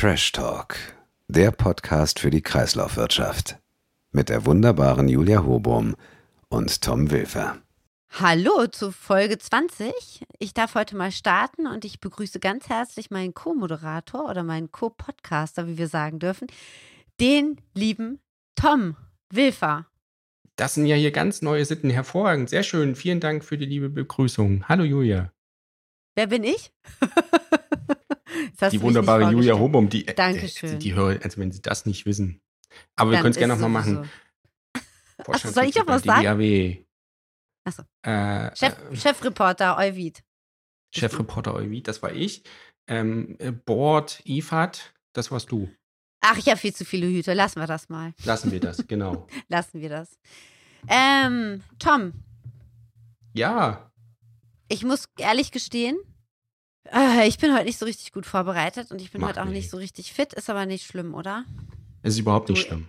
Trash Talk, der Podcast für die Kreislaufwirtschaft. Mit der wunderbaren Julia Hobum und Tom Wilfer. Hallo zu Folge 20. Ich darf heute mal starten und ich begrüße ganz herzlich meinen Co-Moderator oder meinen Co-Podcaster, wie wir sagen dürfen, den lieben Tom Wilfer. Das sind ja hier ganz neue Sitten. Hervorragend. Sehr schön. Vielen Dank für die liebe Begrüßung. Hallo Julia. Wer bin ich? die wunderbare Julia Hobum. Die, äh, Dankeschön. Die, die hören, also wenn sie das nicht wissen. Aber wir können es gerne nochmal machen. Achso, soll ich doch was sagen? DAW. Achso. Äh, Chef, äh, Chefreporter Euvid. Chefreporter Euvid, das war ich. Ähm, äh, Board, IFAD, das warst du. Ach, ich habe viel zu viele Hüte. Lassen wir das mal. Lassen wir das, genau. Lassen wir das. Ähm, Tom. Ja. Ich muss ehrlich gestehen, äh, ich bin heute nicht so richtig gut vorbereitet und ich bin Mach heute auch nicht. nicht so richtig fit. Ist aber nicht schlimm, oder? Es ist überhaupt nicht du, schlimm.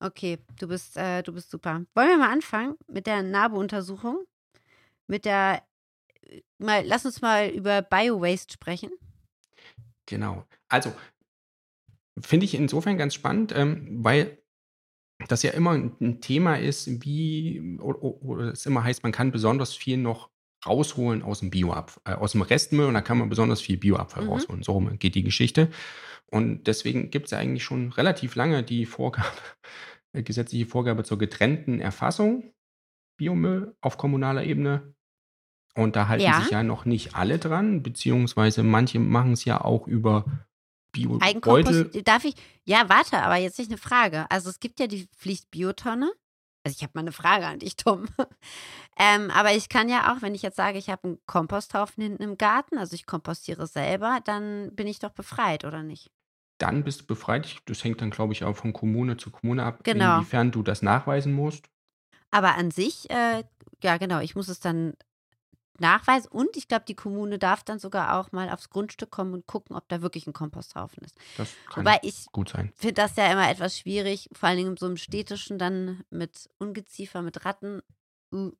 Okay, du bist, äh, du bist super. Wollen wir mal anfangen mit der NABU-Untersuchung? Mit der, äh, mal, lass uns mal über Biowaste sprechen. Genau. Also, finde ich insofern ganz spannend, ähm, weil das ja immer ein Thema ist, wie, oder, oder es immer heißt, man kann besonders viel noch rausholen aus dem Bioabfall, äh, aus dem Restmüll und da kann man besonders viel Bioabfall mhm. rausholen. So geht die Geschichte. Und deswegen gibt es ja eigentlich schon relativ lange die Vorgabe, äh, gesetzliche Vorgabe zur getrennten Erfassung Biomüll auf kommunaler Ebene. Und da halten ja. sich ja noch nicht alle dran, beziehungsweise manche machen es ja auch über Bio-Beutel. Darf ich? Ja, warte, aber jetzt nicht eine Frage. Also es gibt ja die Pflicht Biotonne. Also ich habe mal eine Frage an dich, Tom. ähm, aber ich kann ja auch, wenn ich jetzt sage, ich habe einen Komposthaufen hinten im Garten, also ich kompostiere selber, dann bin ich doch befreit, oder nicht? Dann bist du befreit. Das hängt dann, glaube ich, auch von Kommune zu Kommune ab, genau. inwiefern du das nachweisen musst. Aber an sich, äh, ja genau, ich muss es dann Nachweis und ich glaube, die Kommune darf dann sogar auch mal aufs Grundstück kommen und gucken, ob da wirklich ein Komposthaufen ist. Das kann Wobei ich gut sein. finde das ja immer etwas schwierig, vor allen Dingen in so einem städtischen dann mit Ungeziefer, mit Ratten. Und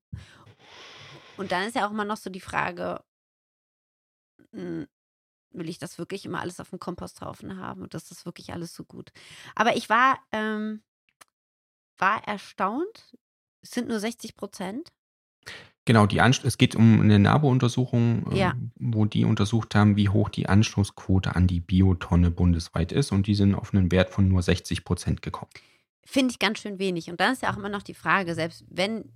dann ist ja auch immer noch so die Frage, hm, will ich das wirklich immer alles auf dem Komposthaufen haben und ist das wirklich alles so gut? Aber ich war, ähm, war erstaunt, es sind nur 60 Prozent. Genau, die Anst es geht um eine NABU-Untersuchung, ja. äh, wo die untersucht haben, wie hoch die Anschlussquote an die Biotonne bundesweit ist. Und die sind auf einen Wert von nur 60 Prozent gekommen. Finde ich ganz schön wenig. Und dann ist ja auch immer noch die Frage, selbst wenn,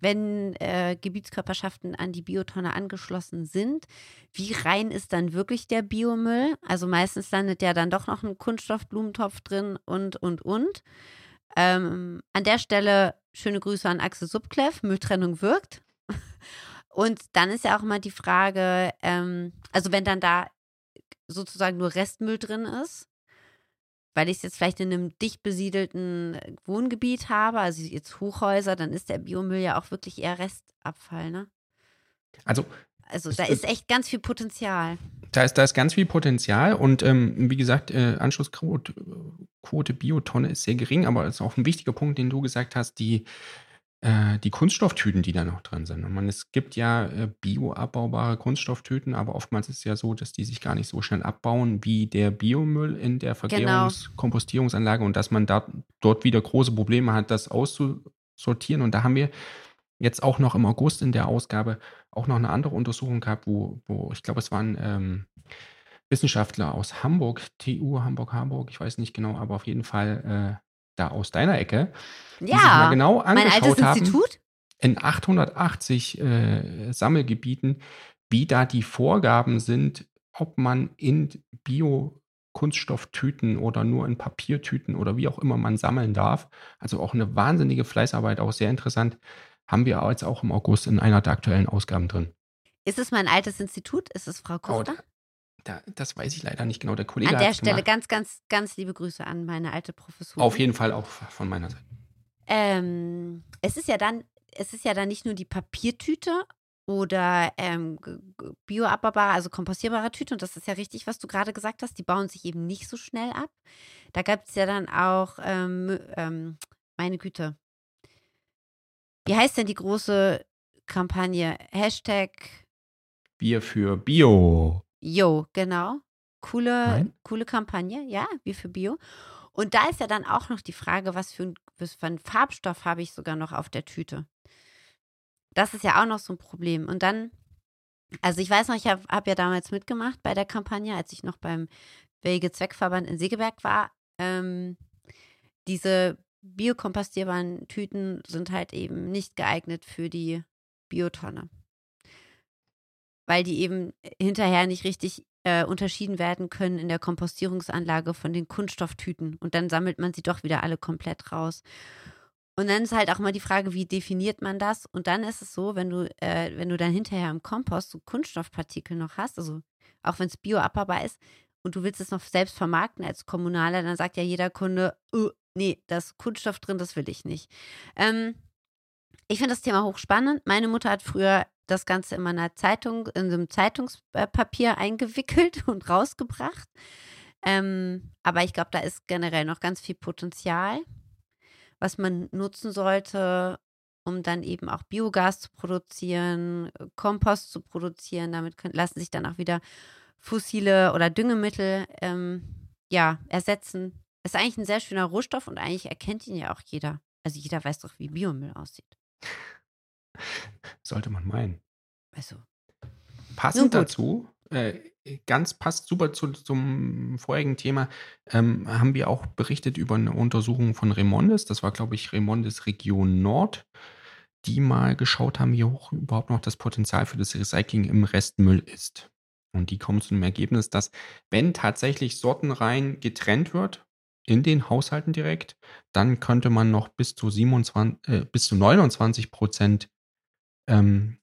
wenn äh, Gebietskörperschaften an die Biotonne angeschlossen sind, wie rein ist dann wirklich der Biomüll? Also meistens landet ja dann doch noch ein Kunststoffblumentopf drin und, und, und. Ähm, an der Stelle schöne Grüße an Axel Subkleff. Mülltrennung wirkt. Und dann ist ja auch immer die Frage, ähm, also wenn dann da sozusagen nur Restmüll drin ist, weil ich es jetzt vielleicht in einem dicht besiedelten Wohngebiet habe, also jetzt Hochhäuser, dann ist der Biomüll ja auch wirklich eher Restabfall, ne? Also, also da ist echt ganz viel Potenzial. Da ist, da ist ganz viel Potenzial und ähm, wie gesagt, äh, Anschlussquote Quote Biotonne ist sehr gering, aber es ist auch ein wichtiger Punkt, den du gesagt hast, die äh, die Kunststofftüten, die da noch drin sind. Und man, es gibt ja äh, bioabbaubare Kunststofftüten, aber oftmals ist es ja so, dass die sich gar nicht so schnell abbauen wie der Biomüll in der genau. Kompostierungsanlage und dass man da, dort wieder große Probleme hat, das auszusortieren. Und da haben wir jetzt auch noch im August in der Ausgabe auch noch eine andere Untersuchung gehabt, wo, wo ich glaube, es waren ähm, Wissenschaftler aus Hamburg, TU Hamburg, Hamburg, ich weiß nicht genau, aber auf jeden Fall äh, da aus deiner Ecke, die ja, sich mal genau angeschaut haben, Institut? in 880 äh, Sammelgebieten, wie da die Vorgaben sind, ob man in Bio-Kunststofftüten oder nur in Papiertüten oder wie auch immer man sammeln darf. Also auch eine wahnsinnige Fleißarbeit, auch sehr interessant, haben wir jetzt auch im August in einer der aktuellen Ausgaben drin. Ist es mein altes Institut? Ist es Frau Kuster? Oh, da, das weiß ich leider nicht genau. Der Kollege An der Stelle gemacht. ganz, ganz, ganz liebe Grüße an meine alte Professorin. Auf jeden Fall auch von meiner Seite. Ähm, es ist ja dann, es ist ja dann nicht nur die Papiertüte oder ähm, bioabbaubare, also kompostierbare Tüte. Und das ist ja richtig, was du gerade gesagt hast. Die bauen sich eben nicht so schnell ab. Da gab es ja dann auch, ähm, ähm, meine Güte. Wie heißt denn die große Kampagne? Hashtag Bier für Bio. Jo, genau. coole, coole Kampagne, ja, wie für Bio. Und da ist ja dann auch noch die Frage, was für, ein, was für einen Farbstoff habe ich sogar noch auf der Tüte. Das ist ja auch noch so ein Problem. Und dann, also ich weiß noch, ich habe hab ja damals mitgemacht bei der Kampagne, als ich noch beim Wege Zweckverband in Segeberg war. Ähm, diese biokompostierbaren Tüten sind halt eben nicht geeignet für die Biotonne. Weil die eben hinterher nicht richtig äh, unterschieden werden können in der Kompostierungsanlage von den Kunststofftüten. Und dann sammelt man sie doch wieder alle komplett raus. Und dann ist halt auch mal die Frage, wie definiert man das? Und dann ist es so, wenn du, äh, wenn du dann hinterher im Kompost so Kunststoffpartikel noch hast, also auch wenn es bioabbaubar ist, und du willst es noch selbst vermarkten als Kommunaler, dann sagt ja jeder Kunde, uh, nee, da ist Kunststoff drin, das will ich nicht. Ähm, ich finde das Thema hochspannend. Meine Mutter hat früher das Ganze in meiner Zeitung, in so einem Zeitungspapier eingewickelt und rausgebracht. Ähm, aber ich glaube, da ist generell noch ganz viel Potenzial was man nutzen sollte, um dann eben auch Biogas zu produzieren, Kompost zu produzieren. Damit können, lassen sich dann auch wieder fossile oder Düngemittel ähm, ja, ersetzen. Ist eigentlich ein sehr schöner Rohstoff und eigentlich erkennt ihn ja auch jeder. Also jeder weiß doch, wie Biomüll aussieht. Sollte man meinen. Also. Passend dazu äh, ganz passt super zu, zum vorigen Thema, ähm, haben wir auch berichtet über eine Untersuchung von Remondes. Das war, glaube ich, Remondes Region Nord, die mal geschaut haben, wie hoch überhaupt noch das Potenzial für das Recycling im Restmüll ist. Und die kommen zu dem Ergebnis, dass wenn tatsächlich sortenrein getrennt wird, in den Haushalten direkt, dann könnte man noch bis zu 27, äh, bis zu 29 Prozent ähm,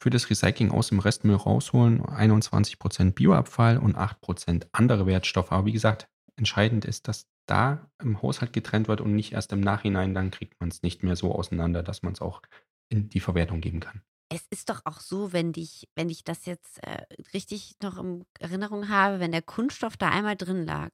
für das Recycling aus dem Restmüll rausholen. 21% Bioabfall und 8% andere Wertstoffe. Aber wie gesagt, entscheidend ist, dass da im Haushalt getrennt wird und nicht erst im Nachhinein, dann kriegt man es nicht mehr so auseinander, dass man es auch in die Verwertung geben kann. Es ist doch auch so, wenn ich, wenn ich das jetzt äh, richtig noch in Erinnerung habe, wenn der Kunststoff da einmal drin lag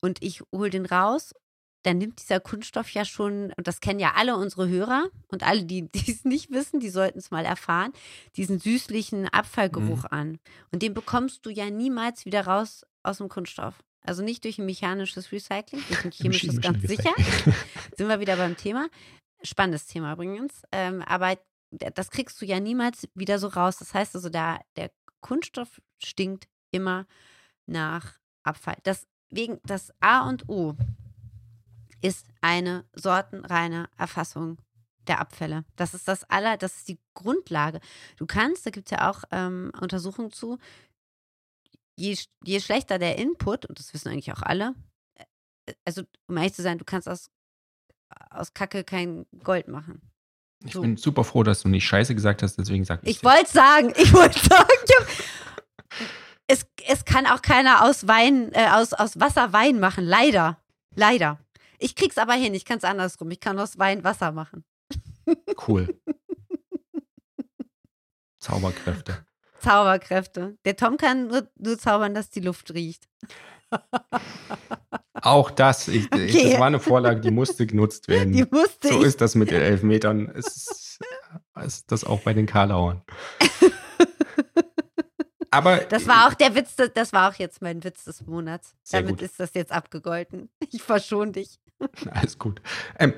und ich hole den raus dann nimmt dieser Kunststoff ja schon, und das kennen ja alle unsere Hörer und alle, die es nicht wissen, die sollten es mal erfahren, diesen süßlichen Abfallgeruch mhm. an. Und den bekommst du ja niemals wieder raus aus dem Kunststoff. Also nicht durch ein mechanisches Recycling, durch ein chemisches ganz sicher. Sind wir wieder beim Thema. Spannendes Thema übrigens. Ähm, aber das kriegst du ja niemals wieder so raus. Das heißt also, der, der Kunststoff stinkt immer nach Abfall. Deswegen das A und O ist eine sortenreine Erfassung der Abfälle. Das ist das aller, das ist die Grundlage. Du kannst, da gibt es ja auch ähm, Untersuchungen zu, je, je schlechter der Input, und das wissen eigentlich auch alle, äh, also um ehrlich zu sein, du kannst aus, aus Kacke kein Gold machen. Ich so. bin super froh, dass du nicht Scheiße gesagt hast, deswegen sag ich Ich wollte sagen, ich wollte sagen, es, es kann auch keiner aus Wein, äh, aus, aus Wasser Wein machen, leider. Leider. Ich krieg's aber hin, ich kann es andersrum. Ich kann aus Wein Wasser machen. Cool. Zauberkräfte. Zauberkräfte. Der Tom kann nur, nur zaubern, dass die Luft riecht. Auch das, ich, okay. ich, das war eine Vorlage, die musste genutzt werden. Die musste so ich. ist das mit den Elfmetern. Ist, ist das auch bei den Karlauern. Aber das war auch der Witz, das war auch jetzt mein Witz des Monats. Damit gut. ist das jetzt abgegolten. Ich verschone dich. Alles gut. Ähm,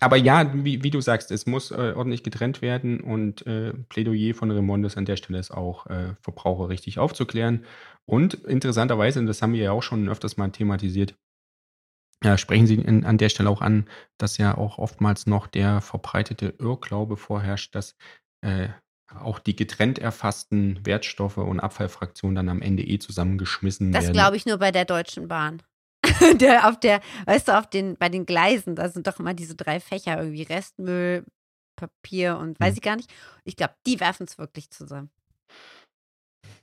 aber ja, wie, wie, du sagst, es muss äh, ordentlich getrennt werden und äh, Plädoyer von Remondes an der Stelle ist auch, äh, Verbraucher richtig aufzuklären. Und interessanterweise, und das haben wir ja auch schon öfters mal thematisiert, ja, sprechen Sie in, an der Stelle auch an, dass ja auch oftmals noch der verbreitete Irrglaube vorherrscht, dass äh, auch die getrennt erfassten Wertstoffe und Abfallfraktionen dann am Ende eh zusammengeschmissen das werden. Das glaube ich nur bei der Deutschen Bahn. der auf der, weißt du, auf den, bei den Gleisen, da sind doch immer diese drei Fächer, irgendwie Restmüll, Papier und weiß hm. ich gar nicht. Ich glaube, die werfen es wirklich zusammen.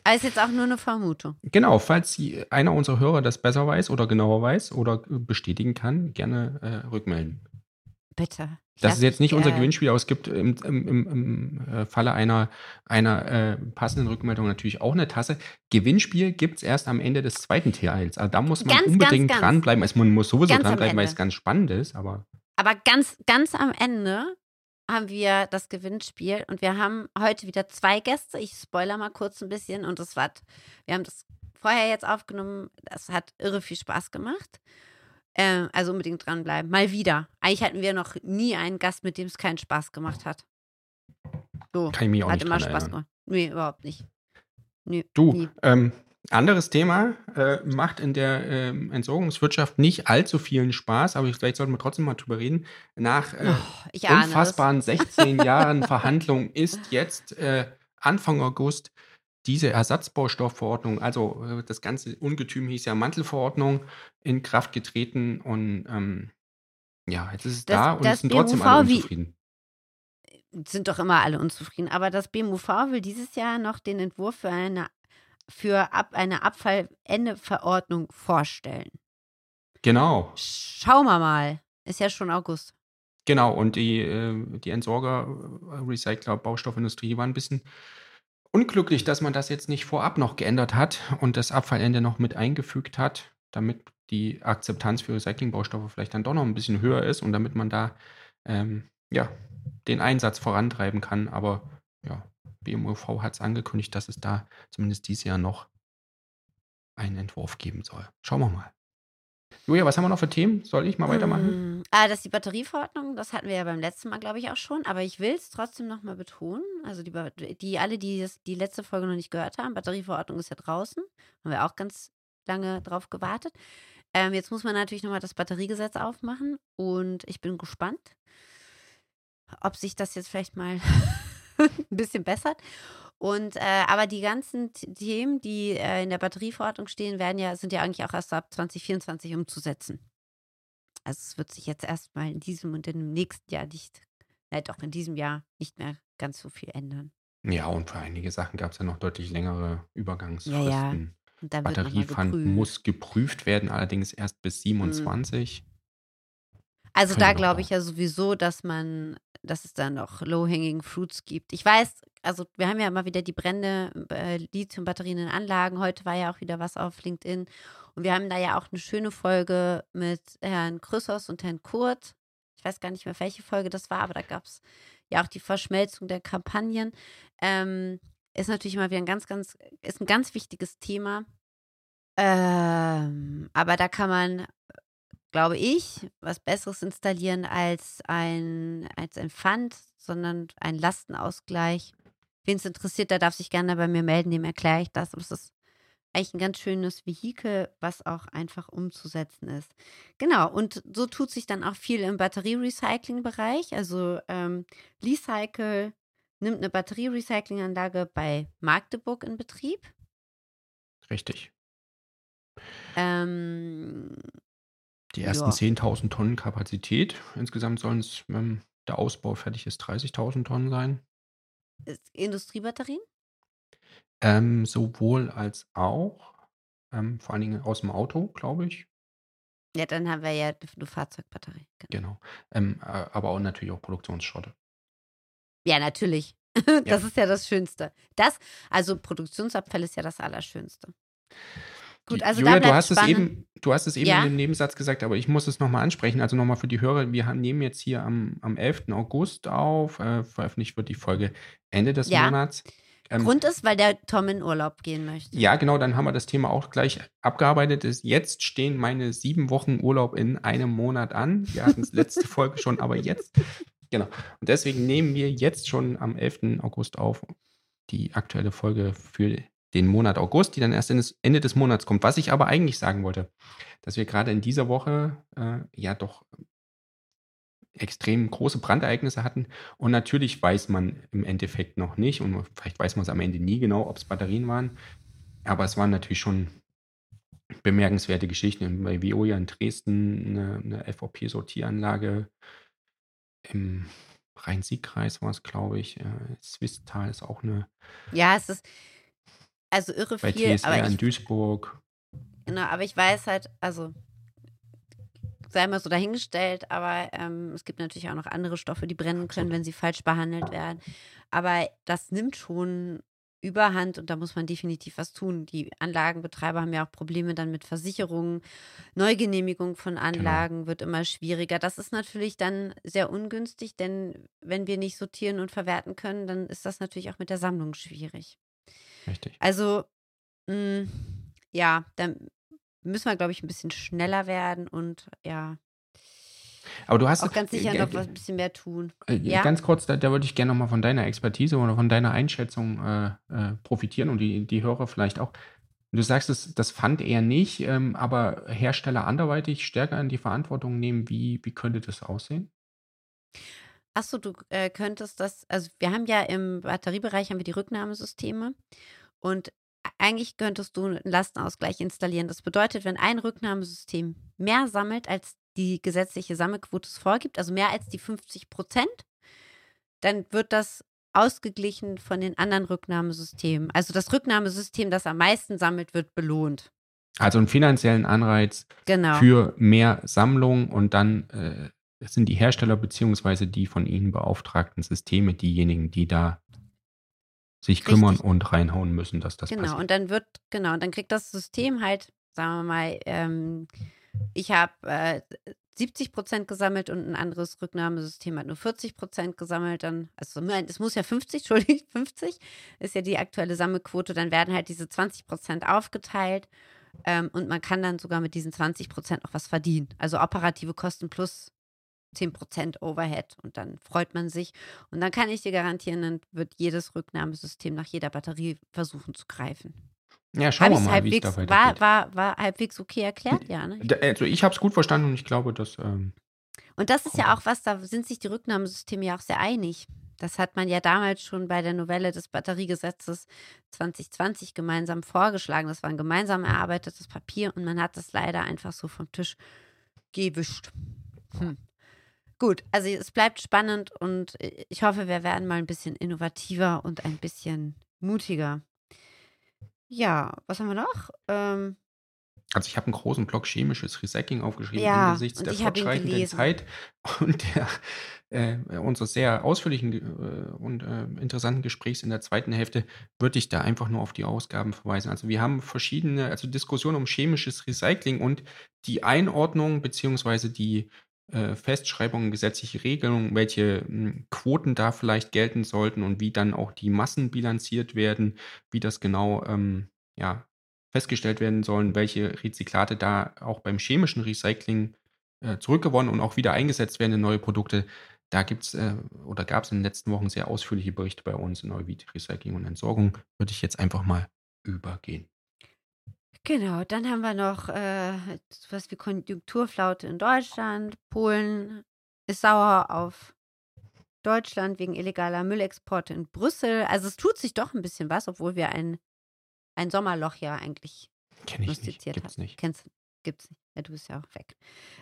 Aber ist jetzt auch nur eine Vermutung. Genau, falls einer unserer Hörer das besser weiß oder genauer weiß oder bestätigen kann, gerne äh, rückmelden. Bitte. Das ist jetzt nicht unser Gewinnspiel, aber es gibt im, im, im, im äh, Falle einer, einer äh, passenden Rückmeldung natürlich auch eine Tasse. Gewinnspiel gibt es erst am Ende des zweiten Teils. Also da muss man ganz, unbedingt ganz, dranbleiben. Also man muss sowieso dranbleiben, weil es ganz spannend ist. Aber, aber ganz, ganz am Ende haben wir das Gewinnspiel und wir haben heute wieder zwei Gäste. Ich spoiler mal kurz ein bisschen und das war, wir haben das vorher jetzt aufgenommen. Das hat irre viel Spaß gemacht. Ähm, also unbedingt dranbleiben. Mal wieder. Eigentlich hatten wir noch nie einen Gast, mit dem es keinen Spaß gemacht hat. So. Kann ich mich auch hat nicht immer Spaß erinnern. gemacht. Nee, überhaupt nicht. Nee, Du, ähm, anderes Thema, äh, macht in der ähm, Entsorgungswirtschaft nicht allzu vielen Spaß, aber vielleicht sollten wir trotzdem mal drüber reden. Nach äh, Oh, unfassbaren 16 Jahren Verhandlungen ist jetzt äh, Anfang August diese Ersatzbaustoffverordnung, also äh, das ganze Ungetüm hieß ja Mantelverordnung, in Kraft getreten und ähm, ja, jetzt ist es Das- da und es sind trotzdem BMUV alle wie- unzufrieden. das. Sind doch immer alle unzufrieden. Aber das BMUV will dieses Jahr noch den Entwurf für eine, für ab, eine Abfallendeverordnung vorstellen. Genau. Schauen wir mal. Ist ja schon August. Genau, und die, äh, die Entsorger, äh, Recycler, Baustoffindustrie waren ein bisschen unglücklich, dass man das jetzt nicht vorab noch geändert hat und das Abfallende noch mit eingefügt hat, damit die Akzeptanz für Recyclingbaustoffe vielleicht dann doch noch ein bisschen höher ist und damit man da ähm, ja, den Einsatz vorantreiben kann. Aber ja, BMUV hat es angekündigt, dass es da zumindest dieses Jahr noch einen Entwurf geben soll. Schauen wir mal. Julia, was haben wir noch für Themen? Soll ich mal weitermachen? Mm, Ah, das ist die Batterieverordnung, das hatten wir ja beim letzten Mal, glaube ich, auch schon. Aber ich will es trotzdem nochmal betonen. Also die, die alle, die das, die letzte Folge noch nicht gehört haben, Batterieverordnung ist ja draußen. Haben wir auch ganz lange drauf gewartet. Ähm, jetzt muss man natürlich nochmal das Batteriegesetz aufmachen und ich bin gespannt, ob sich das jetzt vielleicht mal ein bisschen bessert. Und äh, aber die ganzen Themen, die äh, in der Batterieverordnung stehen, werden ja, sind ja eigentlich auch erst ab 2024 umzusetzen. Also es wird sich jetzt erstmal in diesem und im nächsten Jahr nicht, äh, doch in diesem Jahr nicht mehr ganz so viel ändern. Ja, und für einige Sachen gab es ja noch deutlich längere Übergangsfristen. Wird nochmal Batteriepfand. Mhm. muss geprüft werden, allerdings erst bis 27. Also Können da glaube ich ja sowieso, dass man, dass es da noch Low-Hanging Fruits gibt. Ich weiß, also wir haben ja immer wieder die Brände, äh, Lithium-Batterien in Anlagen. Heute war ja auch wieder was auf LinkedIn. Und wir haben da ja auch eine schöne Folge mit Herrn Chrysos und Herrn Kurt. Ich weiß gar nicht mehr, welche Folge das war, aber da gab es ja auch die Verschmelzung der Kampagnen. Ähm, ist natürlich immer wieder ein ganz, ganz, ist ein ganz wichtiges Thema. Ähm, aber da kann man glaube ich, was Besseres installieren als ein, als ein Pfand, sondern ein Lastenausgleich. Wen es interessiert, der darf sich gerne bei mir melden, dem erkläre ich das. Aber es ist eigentlich ein ganz schönes Vehikel, was auch einfach umzusetzen ist. Genau, und so tut sich dann auch viel im Batterierecycling-Bereich. Also ähm, Lecycle nimmt eine Batterierecyclinganlage bei Magdeburg in Betrieb. Richtig. Ähm, Die ersten Ja. 10.000 Tonnen Kapazität. Insgesamt sollen es, wenn der Ausbau fertig ist, 30.000 Tonnen sein. Industriebatterien? Ähm, sowohl als auch, ähm, vor allen Dingen aus dem Auto, glaube ich. Ja, dann haben wir ja eine Fahrzeugbatterie. Genau. Genau. Ähm, äh, aber auch natürlich auch Produktionsschrotte. Ja, natürlich. Das ist ja das Schönste. Das, also Produktionsabfall ist ja das Allerschönste. Gut, also Julia, du hast, es spannend. eben, du hast es eben Ja? in dem Nebensatz gesagt, aber ich muss es nochmal ansprechen. Also nochmal für die Hörer, wir haben, nehmen jetzt hier am, am 11. August auf. Äh, veröffentlicht wird die Folge Ende des Ja. Monats. Ähm, Grund ist, weil der Tom in Urlaub gehen möchte. Ja, genau, dann haben wir das Thema auch gleich abgearbeitet. Ist- Jetzt stehen meine sieben Wochen Urlaub in einem Monat an. Wir hatten es letzte Folge schon, aber jetzt. Genau. Und deswegen nehmen wir jetzt schon am 11. August auf die aktuelle Folge für den Monat August, die dann erst Ende des Monats kommt. Was ich aber eigentlich sagen wollte, dass wir gerade in dieser Woche äh, ja doch extrem große Brandereignisse hatten. Und natürlich weiß man im Endeffekt noch nicht, und vielleicht weiß man es am Ende nie genau, ob es Batterien waren. Aber es waren natürlich schon bemerkenswerte Geschichten. Bei Veolia in Dresden eine, eine FOP-Sortieranlage. Im Rhein-Sieg-Kreis war es, glaube ich. Äh, Swisttal ist auch eine. Ja, es ist also irre Bei viel, TSR aber in ich, Duisburg. genau, aber ich weiß halt, also sei mal so dahingestellt, aber ähm, es gibt natürlich auch noch andere Stoffe, die brennen können, wenn sie falsch behandelt werden. Aber das nimmt schon Überhand und da muss man definitiv was tun. Die Anlagenbetreiber haben ja auch Probleme dann mit Versicherungen. Neugenehmigung von Anlagen wird immer schwieriger. Das ist natürlich dann sehr ungünstig, denn wenn wir nicht sortieren und verwerten können, dann ist das natürlich auch mit der Sammlung schwierig. Richtig. Also, mh, ja, dann müssen wir, glaube ich, ein bisschen schneller werden und ja. Aber du hast auch ganz sicher noch was ein bisschen mehr tun. Äh, ja? Ganz kurz, da, da würde ich gerne nochmal von deiner Expertise oder von deiner Einschätzung äh, äh, profitieren und die, die Hörer vielleicht auch. Du sagst, das, das fand er nicht, ähm, aber Hersteller anderweitig stärker in die Verantwortung nehmen. Wie, wie könnte das aussehen? Achso, du äh, könntest das, also wir haben ja im Batteriebereich haben wir die Rücknahmesysteme und eigentlich könntest du einen Lastenausgleich installieren. Das bedeutet, wenn ein Rücknahmesystem mehr sammelt, als die gesetzliche Sammelquote es vorgibt, also mehr als die 50 Prozent, dann wird das ausgeglichen von den anderen Rücknahmesystemen. Also das Rücknahmesystem, das am meisten sammelt, wird belohnt. Also einen finanziellen Anreiz genau. für mehr Sammlung und dann äh, sind die Hersteller beziehungsweise die von ihnen beauftragten Systeme diejenigen, die da sich Richtig. kümmern und reinhauen müssen, dass das genau, passiert. Genau, und dann wird, genau, und dann kriegt das System halt, sagen wir mal, ähm, ich habe äh, 70 Prozent gesammelt und ein anderes Rücknahmesystem hat nur 40 Prozent gesammelt, dann, also es muss ja 50, Entschuldigung, 50 ist ja die aktuelle Sammelquote, dann werden halt diese 20 Prozent aufgeteilt ähm, und man kann dann sogar mit diesen 20 Prozent auch was verdienen. Also operative Kosten plus 10 Prozent Overhead und dann freut man sich. Und dann kann ich dir garantieren, dann wird jedes Rücknahmesystem nach jeder Batterie versuchen zu greifen. Ja, schauen wir mal, wie es da. War, war, war halbwegs okay erklärt, ja. Ne? Also ich habe es gut verstanden und ich glaube, dass. Ähm, und das ist ja auch was, da sind sich die Rücknahmesysteme ja auch sehr einig. Das hat man ja damals schon bei der Novelle des Batteriegesetzes 2020 gemeinsam vorgeschlagen. Das war ein gemeinsam erarbeitetes Papier und man hat das leider einfach so vom Tisch gewischt. Hm. Gut, also es bleibt spannend und ich hoffe, wir werden mal ein bisschen innovativer und ein bisschen mutiger. Ja, was haben wir noch? Ähm, also ich habe einen großen Block chemisches Recycling aufgeschrieben ja, angesichts der fortschreitenden Zeit und der äh, unseres sehr ausführlichen äh, und äh, interessanten Gesprächs in der zweiten Hälfte würde ich da einfach nur auf die Ausgaben verweisen. Also wir haben verschiedene, also Diskussionen um chemisches Recycling und die Einordnung beziehungsweise die äh, Festschreibungen, gesetzliche Regelungen, welche hm, Quoten da vielleicht gelten sollten und wie dann auch die Massen bilanziert werden, wie das genau ähm, ja, festgestellt werden sollen, welche Rezyklate da auch beim chemischen Recycling äh, zurückgewonnen und auch wieder eingesetzt werden in neue Produkte. Da gibt es äh, oder gab es in den letzten Wochen sehr ausführliche Berichte bei uns in Neuwied Recycling und Entsorgung. Würde ich jetzt einfach mal übergehen. Genau, dann haben wir noch äh, was wie Konjunkturflaute in Deutschland. Polen ist sauer auf Deutschland wegen illegaler Müllexporte in Brüssel. Also es tut sich doch ein bisschen was, obwohl wir ein, ein Sommerloch ja eigentlich Kenn ich nicht. Gibt's nicht. Kennst, gibt's nicht. Ja, du bist ja auch weg.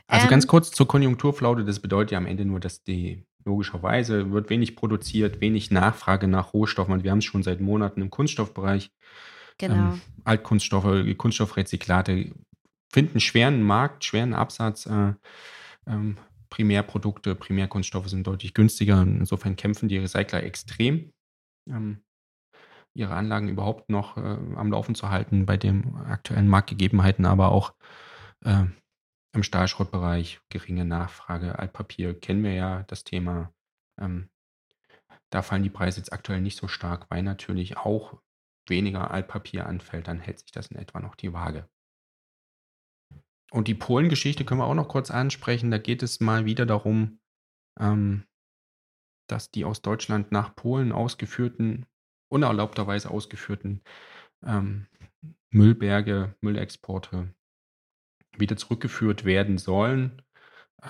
Also ähm, ganz kurz zur Konjunkturflaute. Das bedeutet ja am Ende nur, dass die logischerweise wird wenig produziert, wenig Nachfrage nach Rohstoffen. Und wir haben es schon seit Monaten im Kunststoffbereich. Genau. Ähm, Altkunststoffe, Kunststoffrezyklate finden schweren Markt, schweren Absatz. Äh, ähm, Primärprodukte, Primärkunststoffe sind deutlich günstiger. Insofern kämpfen die Recycler extrem, ähm, ihre Anlagen überhaupt noch äh, am Laufen zu halten bei den aktuellen Marktgegebenheiten, aber auch äh, im Stahlschrottbereich geringe Nachfrage. Altpapier kennen wir ja das Thema. Ähm, da fallen die Preise jetzt aktuell nicht so stark, weil natürlich auch weniger Altpapier anfällt, dann hält sich das in etwa noch die Waage. Und die Polen-Geschichte können wir auch noch kurz ansprechen. Da geht es mal wieder darum, ähm, dass die aus Deutschland nach Polen ausgeführten, unerlaubterweise ausgeführten ähm, Müllberge, Müllexporte wieder zurückgeführt werden sollen.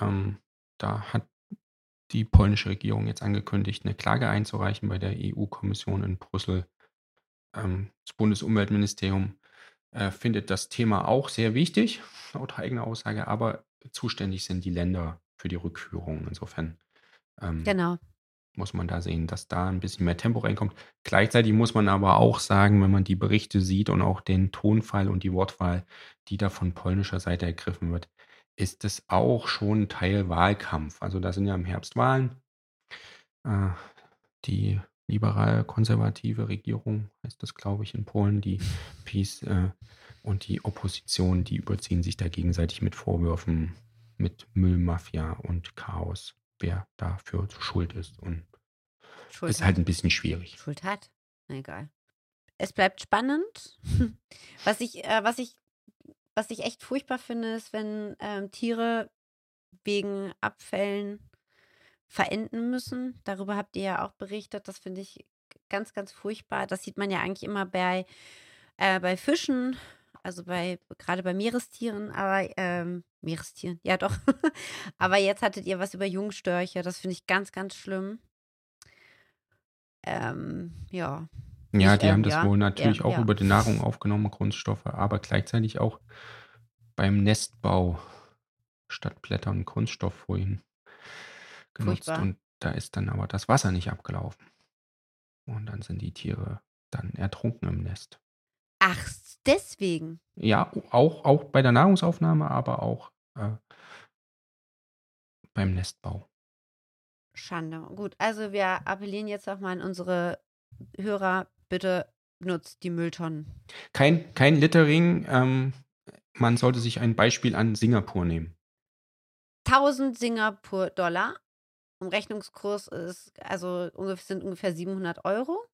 Ähm, da hat die polnische Regierung jetzt angekündigt, eine Klage einzureichen bei der EU-Kommission in Brüssel ähm, das Bundesumweltministerium äh, findet das Thema auch sehr wichtig, laut eigener Aussage, aber zuständig sind die Länder für die Rückführung. Insofern ähm, genau. muss man da sehen, dass da ein bisschen mehr Tempo reinkommt. Gleichzeitig muss man aber auch sagen, wenn man die Berichte sieht und auch den Tonfall und die Wortwahl, die da von polnischer Seite ergriffen wird, ist es auch schon Teil Wahlkampf. Also da sind ja im Herbst Wahlen. Äh, die liberal-konservative Regierung, heißt das, glaube ich, in Polen, die PiS äh, und die Opposition, die überziehen sich da gegenseitig mit Vorwürfen mit Müllmafia und Chaos, wer dafür schuld ist. Und Schuld ist halt ein bisschen schwierig. Schuld hat? Na egal. es bleibt spannend. was ich, äh, was ich, was ich echt furchtbar finde, ist, wenn ähm, Tiere wegen Abfällen verenden müssen. Darüber habt ihr ja auch berichtet. Das finde ich ganz, ganz furchtbar. Das sieht man ja eigentlich immer bei, äh, bei Fischen, also bei gerade bei Meerestieren, aber ähm, Meerestieren, ja doch. aber jetzt hattet ihr was über Jungstörche. Das finde ich ganz, ganz schlimm. Ähm, ja. Ja, Ich, die ähm, haben das ja, wohl natürlich ja, auch ja. über die Nahrung aufgenommen, Kunststoffe, aber gleichzeitig auch beim Nestbau statt Blättern Kunststofffolien genutzt. Furchtbar. Und da ist dann aber das Wasser nicht abgelaufen. Und dann sind die Tiere dann ertrunken im Nest. Ach, deswegen. Ja, auch, auch bei der Nahrungsaufnahme, aber auch äh, beim Nestbau. Schande. Gut, also wir appellieren jetzt auch mal an unsere Hörer, bitte nutzt die Mülltonnen. Kein, kein Littering. Ähm, man sollte sich ein Beispiel an Singapur nehmen. 1000 Singapur-Dollar. Umrechnungskurs ist, also sind ungefähr 700 Euro.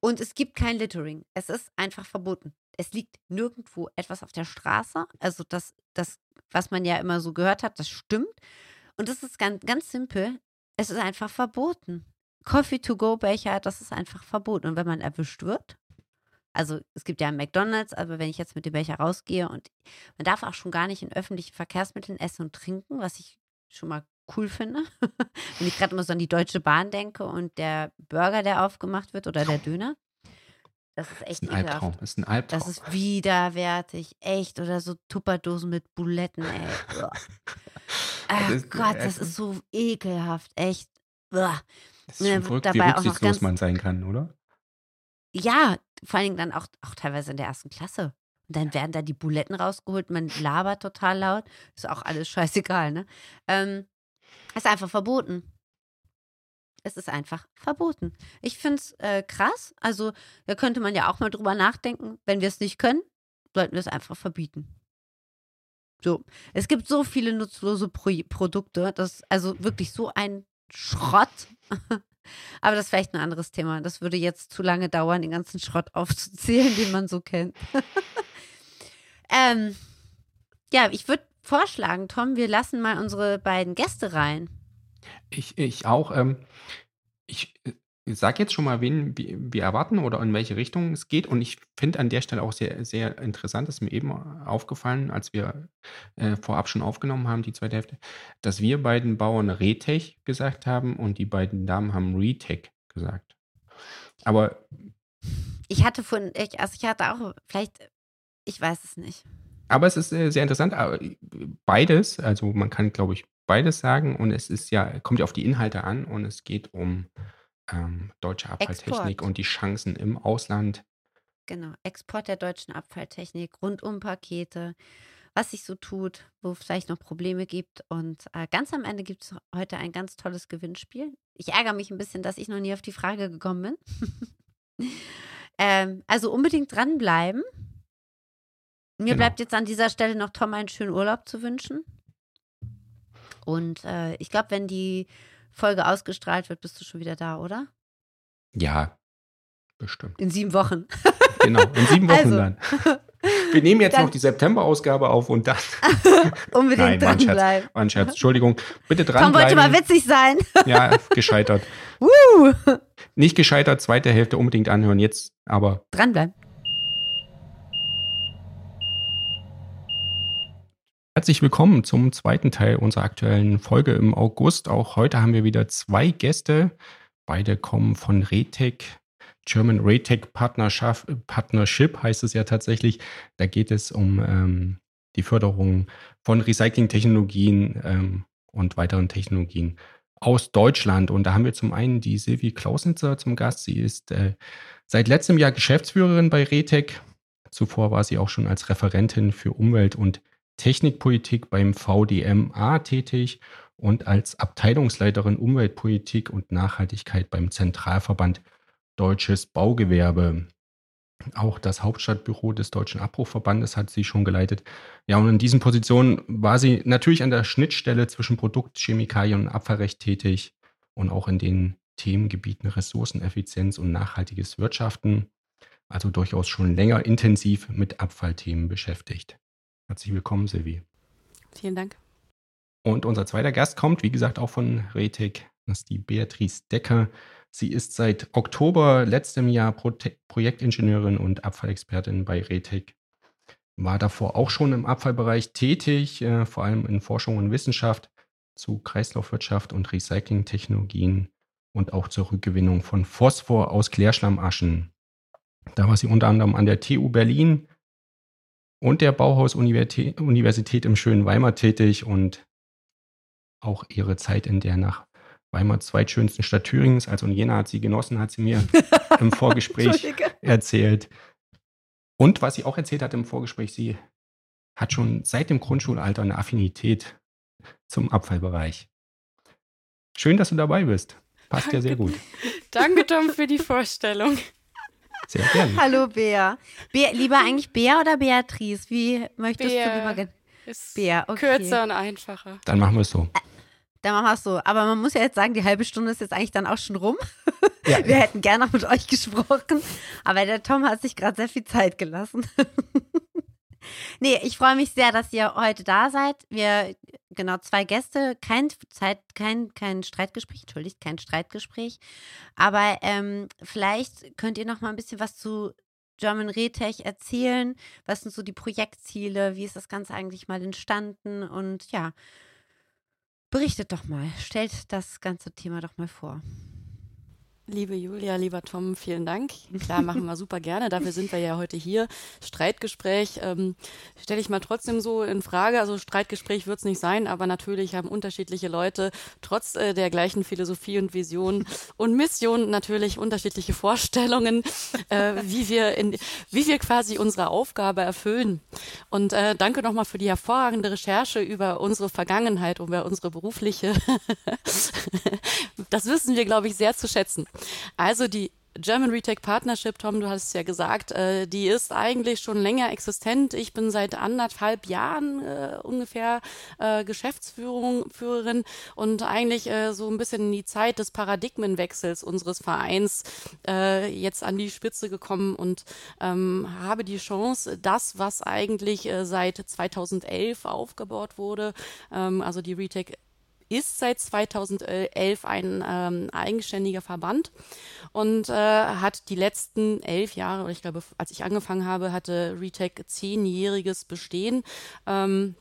Und es gibt kein Littering. Es ist einfach verboten. Es liegt nirgendwo etwas auf der Straße. Also das, das, was man ja immer so gehört hat, das stimmt. Und das ist ganz, ganz simpel. Es ist einfach verboten. Coffee-to-go-Becher, das ist einfach verboten. Und wenn man erwischt wird, also es gibt ja einen McDonalds, aber wenn ich jetzt mit dem Becher rausgehe und man darf auch schon gar nicht in öffentlichen Verkehrsmitteln essen und trinken, was ich schon mal cool finde. wenn ich gerade immer so an die Deutsche Bahn denke und der Burger, der aufgemacht wird oder der Döner. Das ist echt ein. Albtraum. Das ist ein Albtraum. Das ist widerwärtig, echt. Oder so Tupperdosen mit Buletten, ey. Ach Das Gott, das ist so ekelhaft, echt. Das ist schon verrückt, wie dabei auch noch rücksichtslos man sein kann, oder? Ja, vor allen Dingen dann auch, auch teilweise in der ersten Klasse. Und dann werden da die Buletten rausgeholt, man labert total laut. Ist auch alles scheißegal, ne? Ähm, ist einfach verboten. Es ist einfach verboten. Ich finde es äh, krass. Also, da könnte man ja auch mal drüber nachdenken. Wenn wir es nicht können, sollten wir es einfach verbieten. So. Es gibt so viele nutzlose Pro Produkte. Das also wirklich so ein Schrott. Aber das ist vielleicht ein anderes Thema. Das würde jetzt zu lange dauern, den ganzen Schrott aufzuzählen, den man so kennt. ähm, ja, ich würde vorschlagen, Tom, wir lassen mal unsere beiden Gäste rein. Ich, ich auch. Ähm, ich äh, sage jetzt schon mal, wen wir, wir erwarten oder in welche Richtung es geht. Und ich finde an der Stelle auch sehr, sehr interessant, ist mir eben aufgefallen, als wir äh, vorab schon aufgenommen haben, die zweite Hälfte, dass wir beiden Bauern Retech gesagt haben und die beiden Damen haben Retech gesagt. Aber Ich hatte von, ich, also ich hatte auch, vielleicht, ich weiß es nicht. Aber es ist äh, sehr interessant. äh, Beides, also man kann, glaube ich, beides sagen und es ist ja, kommt ja auf die Inhalte an und es geht um ähm, deutsche Abfalltechnik Export. und die Chancen im Ausland. Genau, Export der deutschen Abfalltechnik, Rundumpakete, was sich so tut, wo es vielleicht noch Probleme gibt. Und äh, ganz am Ende gibt es heute ein ganz tolles Gewinnspiel. Ich ärgere mich ein bisschen, dass ich noch nie auf die Frage gekommen bin. ähm, also unbedingt dranbleiben. Mir Genau. bleibt jetzt an dieser Stelle noch Tom einen schönen Urlaub zu wünschen. Und äh, ich glaube, wenn die Folge ausgestrahlt wird, bist du schon wieder da, oder? Ja, bestimmt. In sieben Wochen. Genau, in sieben Wochen Also, dann. Wir nehmen jetzt dann- noch die September-Ausgabe auf und dann. Unbedingt Nein, Scherz. dranbleiben. War ein Scherz. Entschuldigung. Bitte Tom wollte mal dranbleiben. witzig sein. Ja, gescheitert. Woo! Nicht gescheitert, zweite Hälfte unbedingt anhören. Jetzt aber Dranbleiben. Herzlich willkommen zum zweiten Teil unserer aktuellen Folge im August. Auch heute haben wir wieder zwei Gäste. Beide kommen von RETEC, German RETEC Partnerschaft, Partnership heißt es ja tatsächlich. Da geht es um ähm, die Förderung von Recyclingtechnologien ähm, und weiteren Technologien aus Deutschland. Und da haben wir zum einen die Silvi Klausnitzer zum Gast. Sie ist äh, seit letztem Jahr Geschäftsführerin bei RETEC. Zuvor war sie auch schon als Referentin für Umwelt- und Technikpolitik beim VDMA tätig und als Abteilungsleiterin Umweltpolitik und Nachhaltigkeit beim Zentralverband Deutsches Baugewerbe. Auch das Hauptstadtbüro des Deutschen Abbruchverbandes hat sie schon geleitet. Ja, und in diesen Positionen war sie natürlich an der Schnittstelle zwischen Produkt, Chemikalien und Abfallrecht tätig und auch in den Themengebieten Ressourceneffizienz und nachhaltiges Wirtschaften. also durchaus schon länger intensiv mit Abfallthemen beschäftigt. Herzlich willkommen, Silvi. Vielen Dank. Und unser zweiter Gast kommt, wie gesagt, auch von Retec. Das ist die Beatrice Decker. Sie ist seit Oktober letztem Jahr Pro Projektingenieurin und Abfallexpertin bei Retec. War davor auch schon im Abfallbereich tätig, äh, vor allem in Forschung und Wissenschaft zu Kreislaufwirtschaft und Recyclingtechnologien und auch zur Rückgewinnung von Phosphor aus Klärschlammaschen. Da war sie unter anderem an der TU Berlin und der Bauhaus-Universität im schönen Weimar tätig und auch ihre Zeit in der nach Weimar zweitschönsten Stadt Thüringens, also in Jena hat sie genossen, hat sie mir im Vorgespräch erzählt. Und was sie auch erzählt hat im Vorgespräch, sie hat schon seit dem Grundschulalter eine Affinität zum Abfallbereich. Schön, dass du dabei bist. Passt Danke. ja sehr gut. Danke, Tom, für die Vorstellung. Sehr gerne. Hallo, Bea. Bea. Lieber eigentlich Bea oder Beatrice? Wie möchtest Bea. du lieber gehen? Bea, okay. Kürzer und einfacher. Dann machen wir es so. Dann machen wir es so. Aber man muss ja jetzt sagen, die halbe Stunde ist jetzt eigentlich dann auch schon rum. Ja. Wir hätten gerne noch mit euch gesprochen. Aber der Tom hat sich gerade sehr viel Zeit gelassen. nee, ich freue mich sehr, dass ihr heute da seid. Wir, genau, zwei Gäste, kein Zeit, kein, kein Streitgespräch, entschuldigt, kein Streitgespräch. Aber ähm, vielleicht könnt ihr noch mal ein bisschen was zu German Retech erzählen. Was sind so die Projektziele? Wie ist das Ganze eigentlich mal entstanden? Und ja, berichtet doch mal, stellt das ganze Thema doch mal vor. Liebe Julia, lieber Tom, vielen Dank. Klar, machen wir super gerne. Dafür sind wir ja heute hier. Streitgespräch ähm, stelle ich mal trotzdem so in Frage. Also Streitgespräch wird es nicht sein, aber natürlich haben unterschiedliche Leute trotz äh, der gleichen Philosophie und Vision und Mission natürlich unterschiedliche Vorstellungen, äh, wie wir in, wie wir quasi unsere Aufgabe erfüllen. Und äh, danke nochmal für die hervorragende Recherche über unsere Vergangenheit, über unsere berufliche. das wissen wir, glaube ich, sehr zu schätzen. Also die German Retake Partnership, Tom, du hast es ja gesagt, äh, die ist eigentlich schon länger existent. Ich bin seit anderthalb Jahren äh, ungefähr äh, Geschäftsführerin und eigentlich äh, so ein bisschen in die Zeit des Paradigmenwechsels unseres Vereins äh, jetzt an die Spitze gekommen und ähm, habe die Chance, das, was eigentlich äh, seit 2011 aufgebaut wurde, ähm, also die Retake ist seit 2011 ein ähm, eigenständiger Verband und äh, hat die letzten elf Jahre, oder ich glaube, als ich angefangen habe, hatte Retech zehnjähriges Bestehen. Ähm,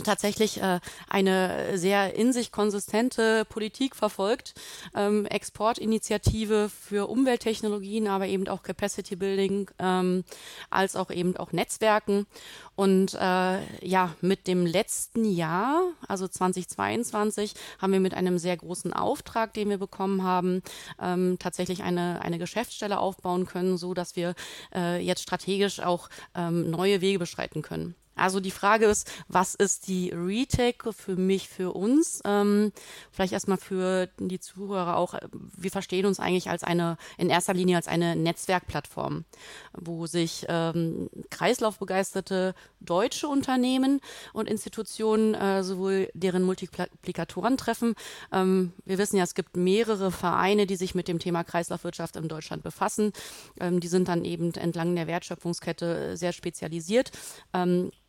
tatsächlich äh, eine sehr in sich konsistente Politik verfolgt, ähm, Exportinitiative für Umwelttechnologien, aber eben auch Capacity Building, ähm, als auch eben auch Netzwerken. Und äh, ja, mit dem letzten Jahr, also 2022, haben wir mit einem sehr großen Auftrag, den wir bekommen haben, ähm, tatsächlich eine, eine Geschäftsstelle aufbauen können, so dass wir äh, jetzt strategisch auch ähm, neue Wege beschreiten können. Also die Frage ist, was ist die Retake für mich, für uns? Ähm, vielleicht erstmal für die Zuhörer auch. Wir verstehen uns eigentlich als eine, in erster Linie als eine Netzwerkplattform, wo sich ähm, kreislaufbegeisterte deutsche Unternehmen und Institutionen äh, sowohl deren Multiplikatoren treffen. Ähm, wir wissen ja, es gibt mehrere Vereine, die sich mit dem Thema Kreislaufwirtschaft in Deutschland befassen. Ähm, die sind dann eben entlang der Wertschöpfungskette sehr spezialisiert.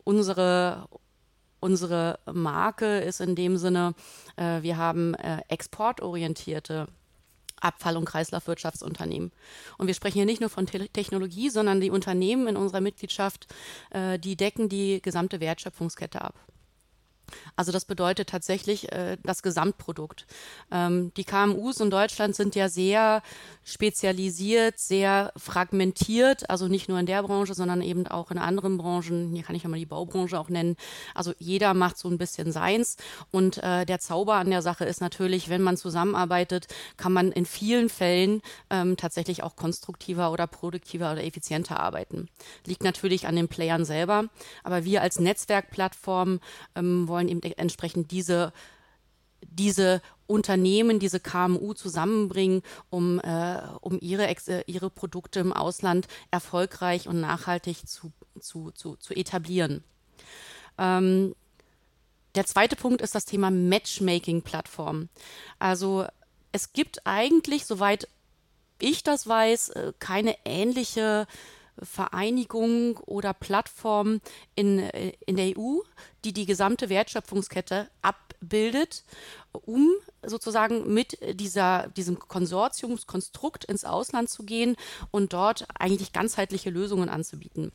Unsere unsere Marke ist in dem Sinne, äh, wir haben äh, exportorientierte Abfall- und Kreislaufwirtschaftsunternehmen. Und wir sprechen hier nicht nur von Te Technologie, sondern die Unternehmen in unserer Mitgliedschaft, äh, die decken die gesamte Wertschöpfungskette ab. Also das bedeutet tatsächlich äh, das Gesamtprodukt. Ähm, die KMUs in Deutschland sind ja sehr spezialisiert, sehr fragmentiert, also nicht nur in der Branche, sondern eben auch in anderen Branchen. Hier kann ich ja mal die Baubranche auch nennen. Also jeder macht so ein bisschen seins. Und äh, der Zauber an der Sache ist natürlich, wenn man zusammenarbeitet, kann man in vielen Fällen ähm, tatsächlich auch konstruktiver oder produktiver oder effizienter arbeiten. Liegt natürlich an den Playern selber. Aber wir als Netzwerkplattform ähm, wollen eben entsprechend diese diese Unternehmen, diese KMU zusammenbringen, um, äh, um ihre, äh, ihre Produkte im Ausland erfolgreich und nachhaltig zu, zu, zu, zu etablieren. Ähm, der zweite Punkt ist das Thema Matchmaking-Plattform. Also es gibt eigentlich, soweit ich das weiß, äh, keine ähnliche Vereinigung oder Plattform in, äh, in der EU, die die gesamte Wertschöpfungskette abbildet, um sozusagen mit dieser, diesem Konsortiumskonstrukt ins Ausland zu gehen und dort eigentlich ganzheitliche Lösungen anzubieten.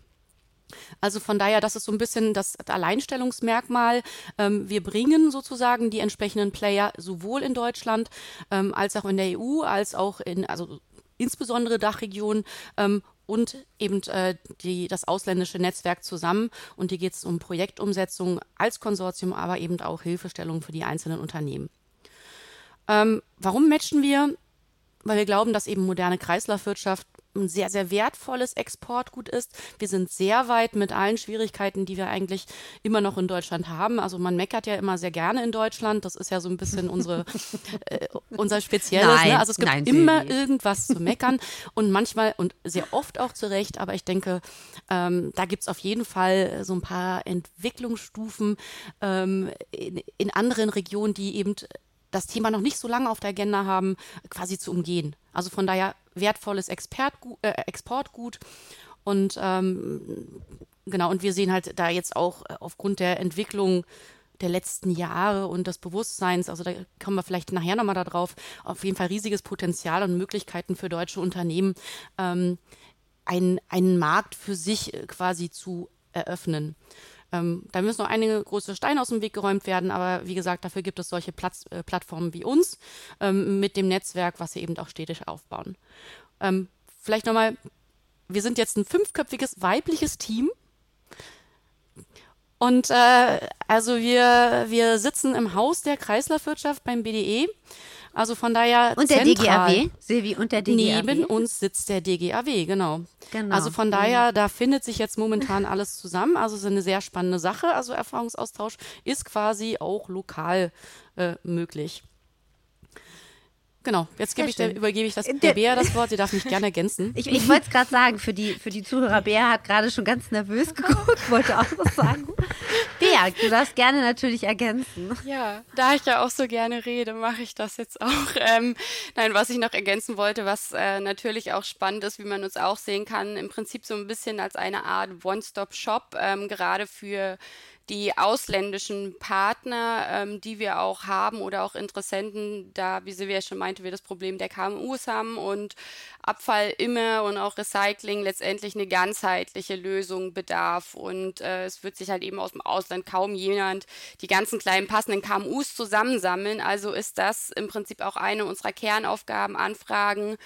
Also von daher, das ist so ein bisschen das Alleinstellungsmerkmal. Ähm, wir bringen sozusagen die entsprechenden Player sowohl in Deutschland ähm, als auch in der EU, als auch in, also insbesondere Dachregion ähm, und eben äh, die, das ausländische Netzwerk zusammen. Und hier geht es um Projektumsetzung als Konsortium, aber eben auch Hilfestellung für die einzelnen Unternehmen. Ähm, warum matchen wir? Weil wir glauben, dass eben moderne Kreislaufwirtschaft ein sehr, sehr wertvolles Exportgut ist. Wir sind sehr weit mit allen Schwierigkeiten, die wir eigentlich immer noch in Deutschland haben. Also man meckert ja immer sehr gerne in Deutschland. Das ist ja so ein bisschen unsere, äh, unser Spezielles. Ne? Nein, ne? Also es gibt nein, immer irgendwas zu meckern und manchmal und sehr oft auch zu Recht. Aber ich denke, ähm, da gibt es auf jeden Fall so ein paar Entwicklungsstufen ähm, in, in anderen Regionen, die eben das Thema noch nicht so lange auf der Agenda haben, quasi zu umgehen. Also von daher wertvolles Expertgut, äh, Exportgut und ähm, genau, und wir sehen halt da jetzt auch aufgrund der Entwicklung der letzten Jahre und des Bewusstseins, also da kommen wir vielleicht nachher nochmal darauf, auf jeden Fall riesiges Potenzial und Möglichkeiten für deutsche Unternehmen, ähm, einen, einen Markt für sich quasi zu eröffnen. Ähm, da müssen noch einige große Steine aus dem Weg geräumt werden, aber wie gesagt, dafür gibt es solche Platz, äh, Plattformen wie uns ähm, mit dem Netzwerk, was sie eben auch stetig aufbauen. Ähm, vielleicht nochmal, wir sind jetzt ein fünfköpfiges weibliches Team. Und äh, also wir, wir sitzen im Haus der Kreislaufwirtschaft beim BDE. Also von daher und der. DGAW, Silvi, und der DGAW. Neben uns sitzt der DGAW, genau. genau. Also von daher, da findet sich jetzt momentan alles zusammen. Also es ist eine sehr spannende Sache. Also Erfahrungsaustausch ist quasi auch lokal äh, möglich. Genau, jetzt ich der, übergebe ich das der Bea das Wort. Sie darf mich gerne ergänzen. Ich, ich wollte es gerade sagen, für die, für die Zuhörer, Bea hat gerade schon ganz nervös geguckt, wollte auch was sagen. Bea, du darfst gerne natürlich ergänzen. Ja, da ich ja auch so gerne rede, mache ich das jetzt auch. Ähm, nein, was ich noch ergänzen wollte, was äh, natürlich auch spannend ist, wie man uns auch sehen kann, im Prinzip so ein bisschen als eine Art One-Stop-Shop, ähm, gerade für die ausländischen Partner, ähm, die wir auch haben oder auch Interessenten, da, wie Silvia schon meinte, wir das Problem der KMUs haben und Abfall immer und auch Recycling letztendlich eine ganzheitliche Lösung bedarf. Und äh, es wird sich halt eben aus dem Ausland kaum jemand die ganzen kleinen passenden KMUs zusammensammeln. Also ist das im Prinzip auch eine unserer Kernaufgaben, Anfragen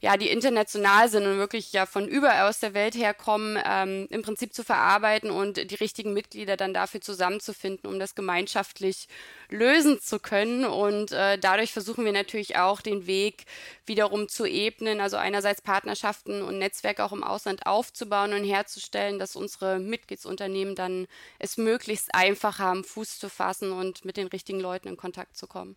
ja, die international sind und wirklich ja von überall aus der Welt herkommen, ähm, im Prinzip zu verarbeiten und die richtigen Mitglieder dann dafür zusammenzufinden, um das gemeinschaftlich lösen zu können. Und äh, dadurch versuchen wir natürlich auch den Weg wiederum zu ebnen, also einerseits Partnerschaften und Netzwerke auch im Ausland aufzubauen und herzustellen, dass unsere Mitgliedsunternehmen dann es möglichst einfach haben, Fuß zu fassen und mit den richtigen Leuten in Kontakt zu kommen.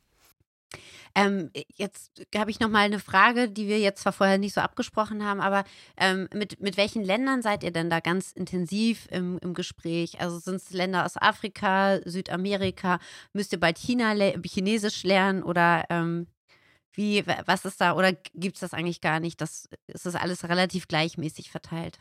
Ähm, jetzt habe ich noch mal eine Frage, die wir jetzt zwar vorher nicht so abgesprochen haben, aber ähm, mit, mit welchen Ländern seid ihr denn da ganz intensiv im, im Gespräch? Also sind es Länder aus Afrika, Südamerika? Müsst ihr bald China le Chinesisch lernen oder ähm, wie, was ist da? Oder gibt es das eigentlich gar nicht? Das ist das alles relativ gleichmäßig verteilt?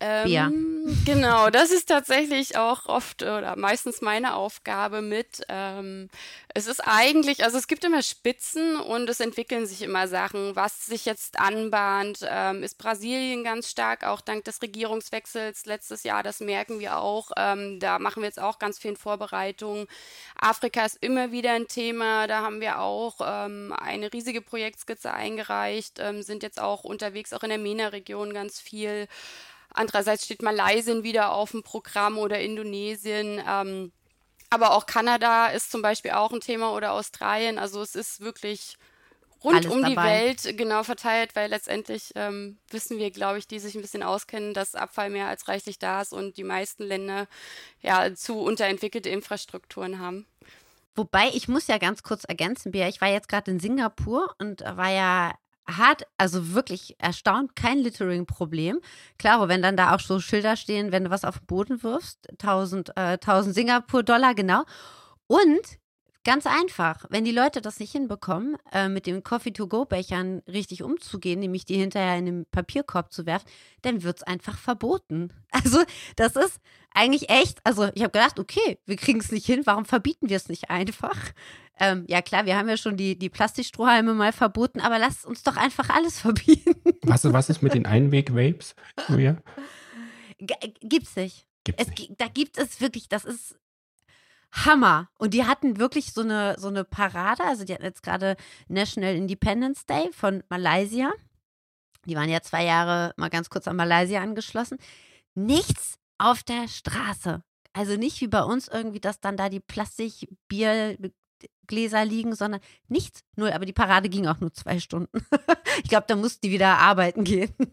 Ähm, genau, das ist tatsächlich auch oft oder meistens meine Aufgabe mit. Ähm, es ist eigentlich, also es gibt immer Spitzen und es entwickeln sich immer Sachen. Was sich jetzt anbahnt, ähm, ist Brasilien ganz stark, auch dank des Regierungswechsels letztes Jahr, das merken wir auch. Ähm, da machen wir jetzt auch ganz viel in Vorbereitung. Afrika ist immer wieder ein Thema, da haben wir auch ähm, eine riesige Projektskizze eingereicht, ähm, sind jetzt auch unterwegs, auch in der MENA-Region ganz viel. Andererseits steht Malaysien wieder auf dem Programm oder Indonesien. Ähm, aber auch Kanada ist zum Beispiel auch ein Thema oder Australien. Also es ist wirklich rund Alles um dabei. die Welt genau verteilt, weil letztendlich ähm, wissen wir, glaube ich, die sich ein bisschen auskennen, dass Abfall mehr als reichlich da ist und die meisten Länder ja zu unterentwickelte Infrastrukturen haben. Wobei, ich muss ja ganz kurz ergänzen, Bia, ich war jetzt gerade in Singapur und war ja hat also wirklich erstaunt kein Littering-Problem. Klaro, wenn dann da auch so Schilder stehen, wenn du was auf den Boden wirfst, 1000, äh, 1000 Singapur-Dollar, genau. Und Ganz einfach. Wenn die Leute das nicht hinbekommen, äh, mit den Coffee-to-go-Bechern richtig umzugehen, nämlich die hinterher in den Papierkorb zu werfen, dann wird es einfach verboten. Also, das ist eigentlich echt. Also, ich habe gedacht, okay, wir kriegen es nicht hin, warum verbieten wir es nicht einfach? Ähm, ja, klar, wir haben ja schon die, die Plastikstrohhalme mal verboten, aber lasst uns doch einfach alles verbieten. Was, was ist mit den Einweg-Vapes, Julia? Gibt's nicht. Gibt's Es, nicht. da gibt es wirklich, das ist Hammer. Und die hatten wirklich so eine, so eine Parade. Also, die hatten jetzt gerade National Independence Day von Malaysia. Die waren ja zwei Jahre mal ganz kurz an Malaysia angeschlossen. Nichts auf der Straße. Also nicht wie bei uns irgendwie, dass dann da die Plastikbiergläser liegen, sondern nichts. Null. Aber die Parade ging auch nur zwei Stunden. ich glaube, da mussten die wieder arbeiten gehen.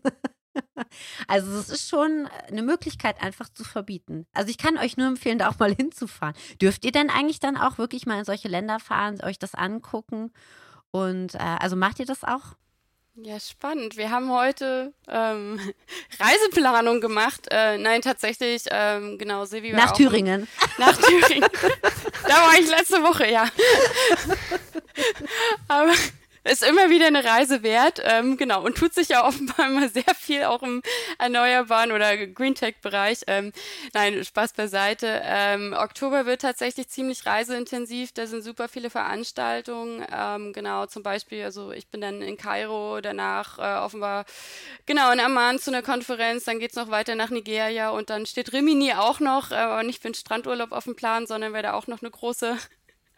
Also es ist schon eine Möglichkeit, einfach zu verbieten. Also ich kann euch nur empfehlen, da auch mal hinzufahren. Dürft ihr denn eigentlich dann auch wirklich mal in solche Länder fahren, euch das angucken? Und äh, also macht ihr das auch? Ja, spannend. Wir haben heute ähm, Reiseplanung gemacht. Äh, nein, tatsächlich, ähm, genau, Silvi war Nach auch Thüringen. Nach Thüringen. da war ich letzte Woche, ja. Aber ist immer wieder eine Reise wert, ähm, genau, und tut sich ja offenbar immer sehr viel auch im erneuerbaren oder Green Tech-Bereich. Ähm, nein, Spaß beiseite. Ähm, Oktober wird tatsächlich ziemlich reiseintensiv, da sind super viele Veranstaltungen, ähm, genau, zum Beispiel, also ich bin dann in Kairo, danach äh, offenbar, genau, in Amman zu einer Konferenz, dann geht's noch weiter nach Nigeria und dann steht Rimini auch noch, äh, aber nicht für einen Strandurlaub auf dem Plan, sondern weil da auch noch eine große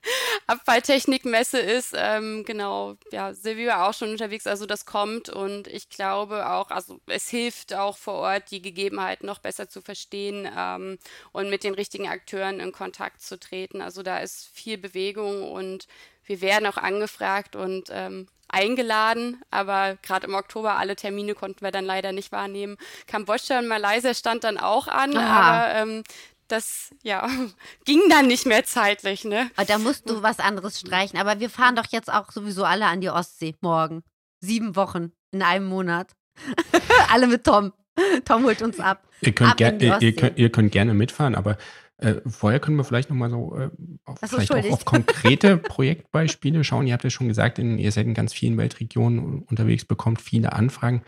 Abfalltechnikmesse ist. Ähm, genau, ja, Silvio war auch schon unterwegs, also das kommt und ich glaube auch, also es hilft auch vor Ort, die Gegebenheiten noch besser zu verstehen ähm, und mit den richtigen Akteuren in Kontakt zu treten. Also da ist viel Bewegung und wir werden auch angefragt und ähm, eingeladen, aber gerade im Oktober alle Termine konnten wir dann leider nicht wahrnehmen. Kambodscha und Malaysia stand dann auch an, Aha. aber ähm, das ja ging dann nicht mehr zeitlich, ne? Aber Da musst du was anderes streichen. Aber wir fahren doch jetzt auch sowieso alle an die Ostsee morgen. Sieben Wochen in einem Monat. alle mit Tom. Tom holt uns ab. Ihr könnt, Ab ihr, ihr, könnt, ihr könnt gerne mitfahren, aber äh, vorher können wir vielleicht nochmal so äh, auf, so, vielleicht auch auf konkrete Projektbeispiele schauen. Ihr habt ja schon gesagt, in, ihr seid in ganz vielen Weltregionen unterwegs, bekommt viele Anfragen.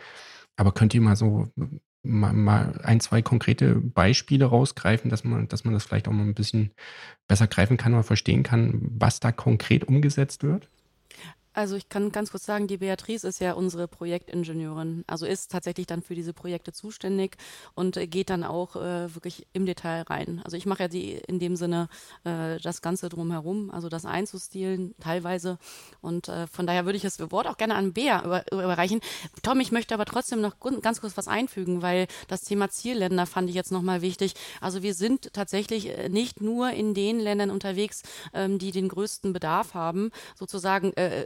Aber könnt ihr mal so mal, mal ein, zwei konkrete Beispiele rausgreifen, dass man, dass man das vielleicht auch mal ein bisschen besser greifen kann oder verstehen kann, was da konkret umgesetzt wird? Also ich kann ganz kurz sagen, die Beatrice ist ja unsere Projektingenieurin, also ist tatsächlich dann für diese Projekte zuständig und äh, geht dann auch äh, wirklich im Detail rein. Also ich mache ja die in dem Sinne äh, das Ganze drumherum, also das einzustilen teilweise und äh, von daher würde ich das Wort auch gerne an Bea über, überreichen. Tom, ich möchte aber trotzdem noch ganz kurz was einfügen, weil das Thema Zielländer fand ich jetzt nochmal wichtig. Also wir sind tatsächlich äh, nicht nur in den Ländern unterwegs, ähm, die den größten Bedarf haben, sozusagen äh,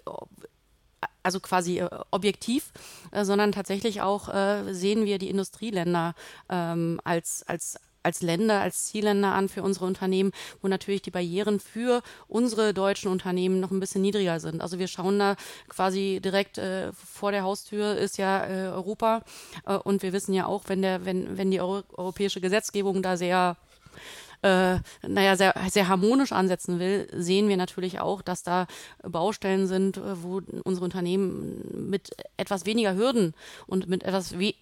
also quasi äh, objektiv, äh, sondern tatsächlich auch äh, sehen wir die Industrieländer ähm, als, als als Länder, als Zielländer an für unsere Unternehmen, wo natürlich die Barrieren für unsere deutschen Unternehmen noch ein bisschen niedriger sind. Also wir schauen da quasi direkt äh, vor der Haustür ist ja äh, Europa äh, und wir wissen ja auch, wenn der, wenn, wenn die Euro europäische Gesetzgebung da sehr äh, naja, sehr, sehr harmonisch ansetzen will, sehen wir natürlich auch, dass da Baustellen sind, äh, wo unsere Unternehmen mit etwas weniger Hürden und mit etwas we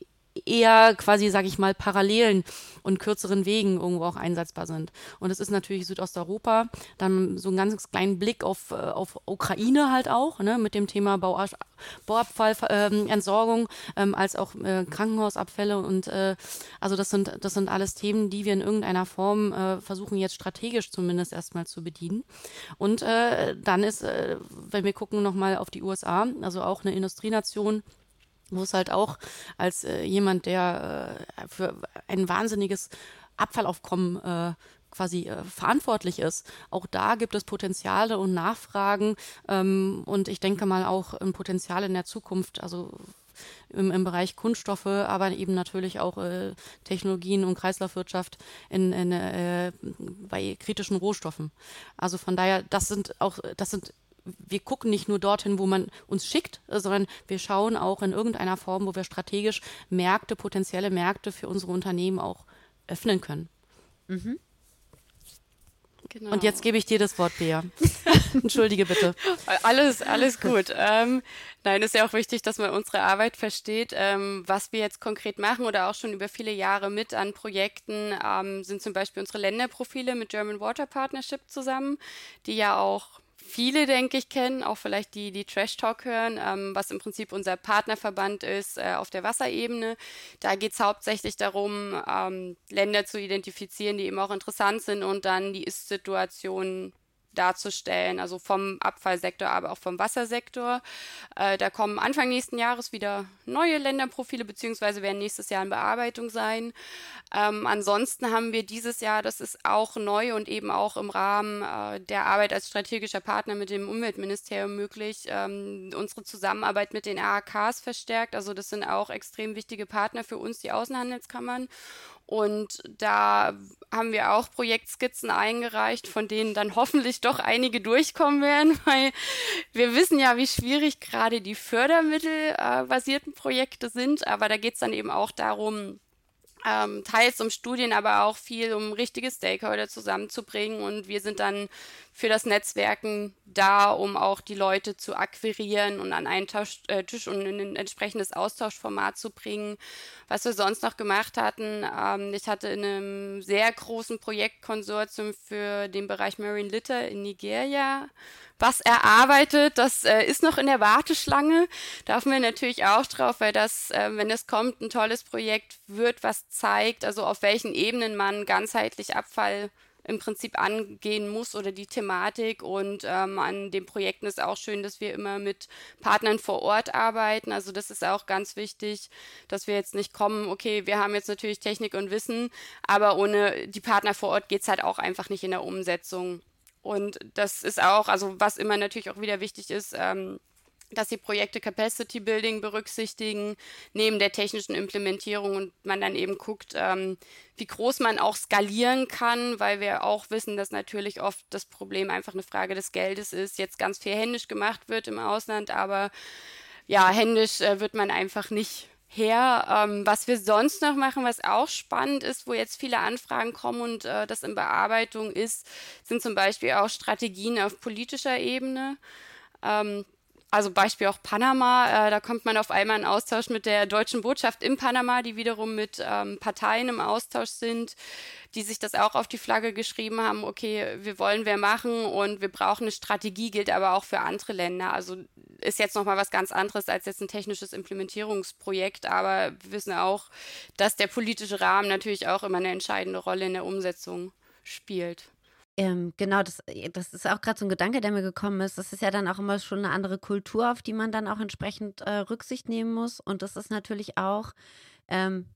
eher quasi, sage ich mal, parallelen und kürzeren Wegen irgendwo auch einsetzbar sind. Und es ist natürlich Südosteuropa, dann so einen ganz kleinen Blick auf, äh, auf Ukraine halt auch, ne, mit dem Thema Bau, Bauabfallentsorgung, ähm, ähm, als auch äh, Krankenhausabfälle und äh, also das sind, das sind alles Themen, die wir in irgendeiner Form äh, versuchen jetzt strategisch zumindest erstmal zu bedienen. Und äh, dann ist, äh, wenn wir gucken nochmal auf die USA, also auch eine Industrienation, wo es halt auch als äh, jemand, der äh, für ein wahnsinniges Abfallaufkommen äh, quasi äh, verantwortlich ist. Auch da gibt es Potenziale und Nachfragen ähm, und ich denke mal auch ein Potenzial in der Zukunft, also im, im Bereich Kunststoffe, aber eben natürlich auch äh, Technologien und Kreislaufwirtschaft in, in, äh, bei kritischen Rohstoffen. Also von daher, das sind auch, das sind wir gucken nicht nur dorthin, wo man uns schickt, sondern wir schauen auch in irgendeiner Form, wo wir strategisch Märkte, potenzielle Märkte für unsere Unternehmen auch öffnen können. Genau. Und jetzt gebe ich dir das Wort, Bea. Entschuldige bitte. Alles, alles gut. ähm, nein, ist ja auch wichtig, dass man unsere Arbeit versteht. Ähm, was wir jetzt konkret machen oder auch schon über viele Jahre mit an Projekten ähm, sind zum Beispiel unsere Länderprofile mit German Water Partnership zusammen, die ja auch viele, denke ich, kennen, auch vielleicht die, die Trash Talk hören, ähm, was im Prinzip unser Partnerverband ist äh, auf der Wasserebene. Da geht es hauptsächlich darum, ähm, Länder zu identifizieren, die eben auch interessant sind und dann die Ist-Situation darzustellen, also vom Abfallsektor, aber auch vom Wassersektor. Äh, da kommen Anfang nächsten Jahres wieder neue Länderprofile, beziehungsweise werden nächstes Jahr in Bearbeitung sein. Ähm, ansonsten haben wir dieses Jahr, das ist auch neu und eben auch im Rahmen äh, der Arbeit als strategischer Partner mit dem Umweltministerium möglich, ähm, unsere Zusammenarbeit mit den AHKs verstärkt. Also das sind auch extrem wichtige Partner für uns, die Außenhandelskammern. Und da haben wir auch Projektskizzen eingereicht, von denen dann hoffentlich doch einige durchkommen werden, weil wir wissen ja, wie schwierig gerade die fördermittelbasierten Projekte sind. Aber da geht es dann eben auch darum, ähm, teils um Studien, aber auch viel um richtige Stakeholder zusammenzubringen. Und wir sind dann für das Netzwerken da, um auch die Leute zu akquirieren und an einen Tisch, äh, Tisch und in ein entsprechendes Austauschformat zu bringen. Was wir sonst noch gemacht hatten, ähm, ich hatte in einem sehr großen Projektkonsortium für den Bereich Marine Litter in Nigeria was erarbeitet. Das äh, ist noch in der Warteschlange. Da hoffen wir natürlich auch drauf, weil das, äh, wenn es kommt, ein tolles Projekt wird, was zeigt, also auf welchen Ebenen man ganzheitlich Abfall im Prinzip angehen muss oder die Thematik. Und ähm, an den Projekten ist auch schön, dass wir immer mit Partnern vor Ort arbeiten. Also das ist auch ganz wichtig, dass wir jetzt nicht kommen, okay, wir haben jetzt natürlich Technik und Wissen, aber ohne die Partner vor Ort geht es halt auch einfach nicht in der Umsetzung. Und das ist auch, also was immer natürlich auch wieder wichtig ist, ähm, dass die Projekte Capacity Building berücksichtigen, neben der technischen Implementierung und man dann eben guckt, ähm, wie groß man auch skalieren kann, weil wir auch wissen, dass natürlich oft das Problem einfach eine Frage des Geldes ist, jetzt ganz viel händisch gemacht wird im Ausland, aber ja, händisch äh, wird man einfach nicht her. Ähm, was wir sonst noch machen, was auch spannend ist, wo jetzt viele Anfragen kommen und äh, das in Bearbeitung ist, sind zum Beispiel auch Strategien auf politischer Ebene. Ähm, also Beispiel auch Panama, äh, da kommt man auf einmal in Austausch mit der deutschen Botschaft in Panama, die wiederum mit ähm, Parteien im Austausch sind, die sich das auch auf die Flagge geschrieben haben, okay, wir wollen wir machen und wir brauchen eine Strategie, gilt aber auch für andere Länder. Also ist jetzt nochmal was ganz anderes als jetzt ein technisches Implementierungsprojekt, aber wir wissen auch, dass der politische Rahmen natürlich auch immer eine entscheidende Rolle in der Umsetzung spielt. Ähm, genau, das, äh, das ist auch gerade so ein Gedanke, der mir gekommen ist. Das ist ja dann auch immer schon eine andere Kultur, auf die man dann auch entsprechend äh, Rücksicht nehmen muss. Und das ist natürlich auch, ähm,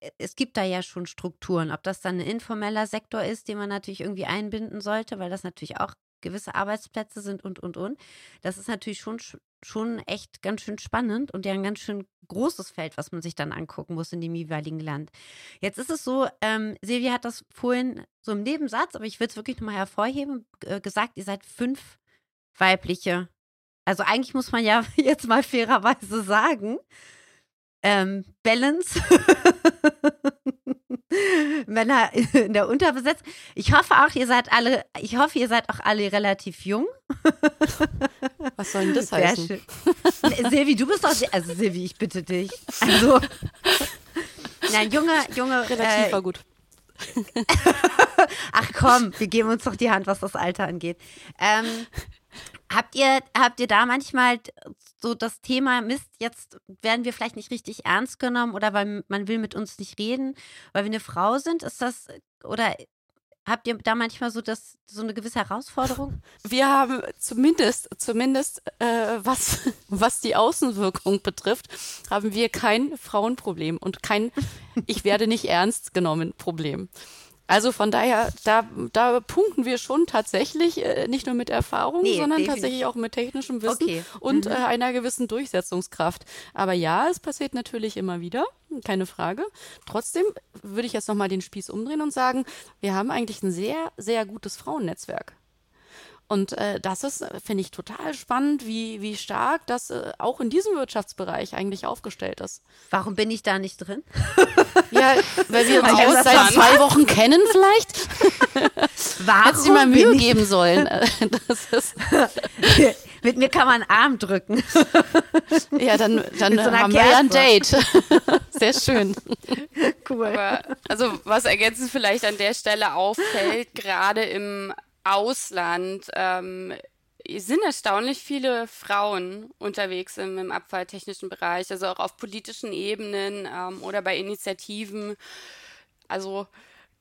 äh, es gibt da ja schon Strukturen. Ob das dann ein informeller Sektor ist, den man natürlich irgendwie einbinden sollte, weil das natürlich auch gewisse Arbeitsplätze sind und, und, und. Das ist natürlich schon, schon echt ganz schön spannend und ja ein ganz schön großes Feld, was man sich dann angucken muss in dem jeweiligen Land. Jetzt ist es so, ähm, Silvia hat das vorhin so im Nebensatz, aber ich will es wirklich nochmal hervorheben, äh, gesagt, ihr seid fünf weibliche. Also eigentlich muss man ja jetzt mal fairerweise sagen, ähm, Balance. Männer in der Unterbesetzung. Ich hoffe auch, ihr seid alle, ich hoffe, ihr seid auch alle relativ jung. Was soll denn das Sehr heißen? Schön. Silvi, du bist doch, also Silvi, ich bitte dich. Also, na, junge, junge. Relativ äh, war gut. Ach komm, wir geben uns doch die Hand, was das Alter angeht. Ähm, Habt ihr, habt ihr da manchmal so das Thema, Mist, jetzt werden wir vielleicht nicht richtig ernst genommen oder weil man will mit uns nicht reden, weil wir eine Frau sind? Ist das, oder habt ihr da manchmal so das, so eine gewisse Herausforderung? Wir haben zumindest, zumindest äh, was, was die Außenwirkung betrifft, haben wir kein Frauenproblem und kein Ich werde nicht ernst genommen Problem. Also von daher, da, da punkten wir schon tatsächlich äh, nicht nur mit Erfahrung, nee, sondern definitiv. tatsächlich auch mit technischem Wissen okay. und mhm. äh, einer gewissen Durchsetzungskraft. Aber ja, es passiert natürlich immer wieder, keine Frage. Trotzdem würde ich jetzt nochmal den Spieß umdrehen und sagen, wir haben eigentlich ein sehr, sehr gutes Frauennnetzwerk. Und äh, das ist, äh, finde ich, total spannend, wie, wie stark das äh, auch in diesem Wirtschaftsbereich eigentlich aufgestellt ist. Warum bin ich da nicht drin? Ja, weil wir uns auch seit zwei Wochen kennen vielleicht. Warum Hätte sie mal Mühe geben sollen. Das ist, Mit mir kann man einen Arm drücken. ja, dann, dann so haben wir ja ein. Date. Sehr schön. Cool. Aber, also was ergänzend vielleicht an der Stelle auffällt, gerade im Ausland ähm, sind erstaunlich viele Frauen unterwegs im, im abfalltechnischen Bereich, also auch auf politischen Ebenen ähm, oder bei Initiativen. Also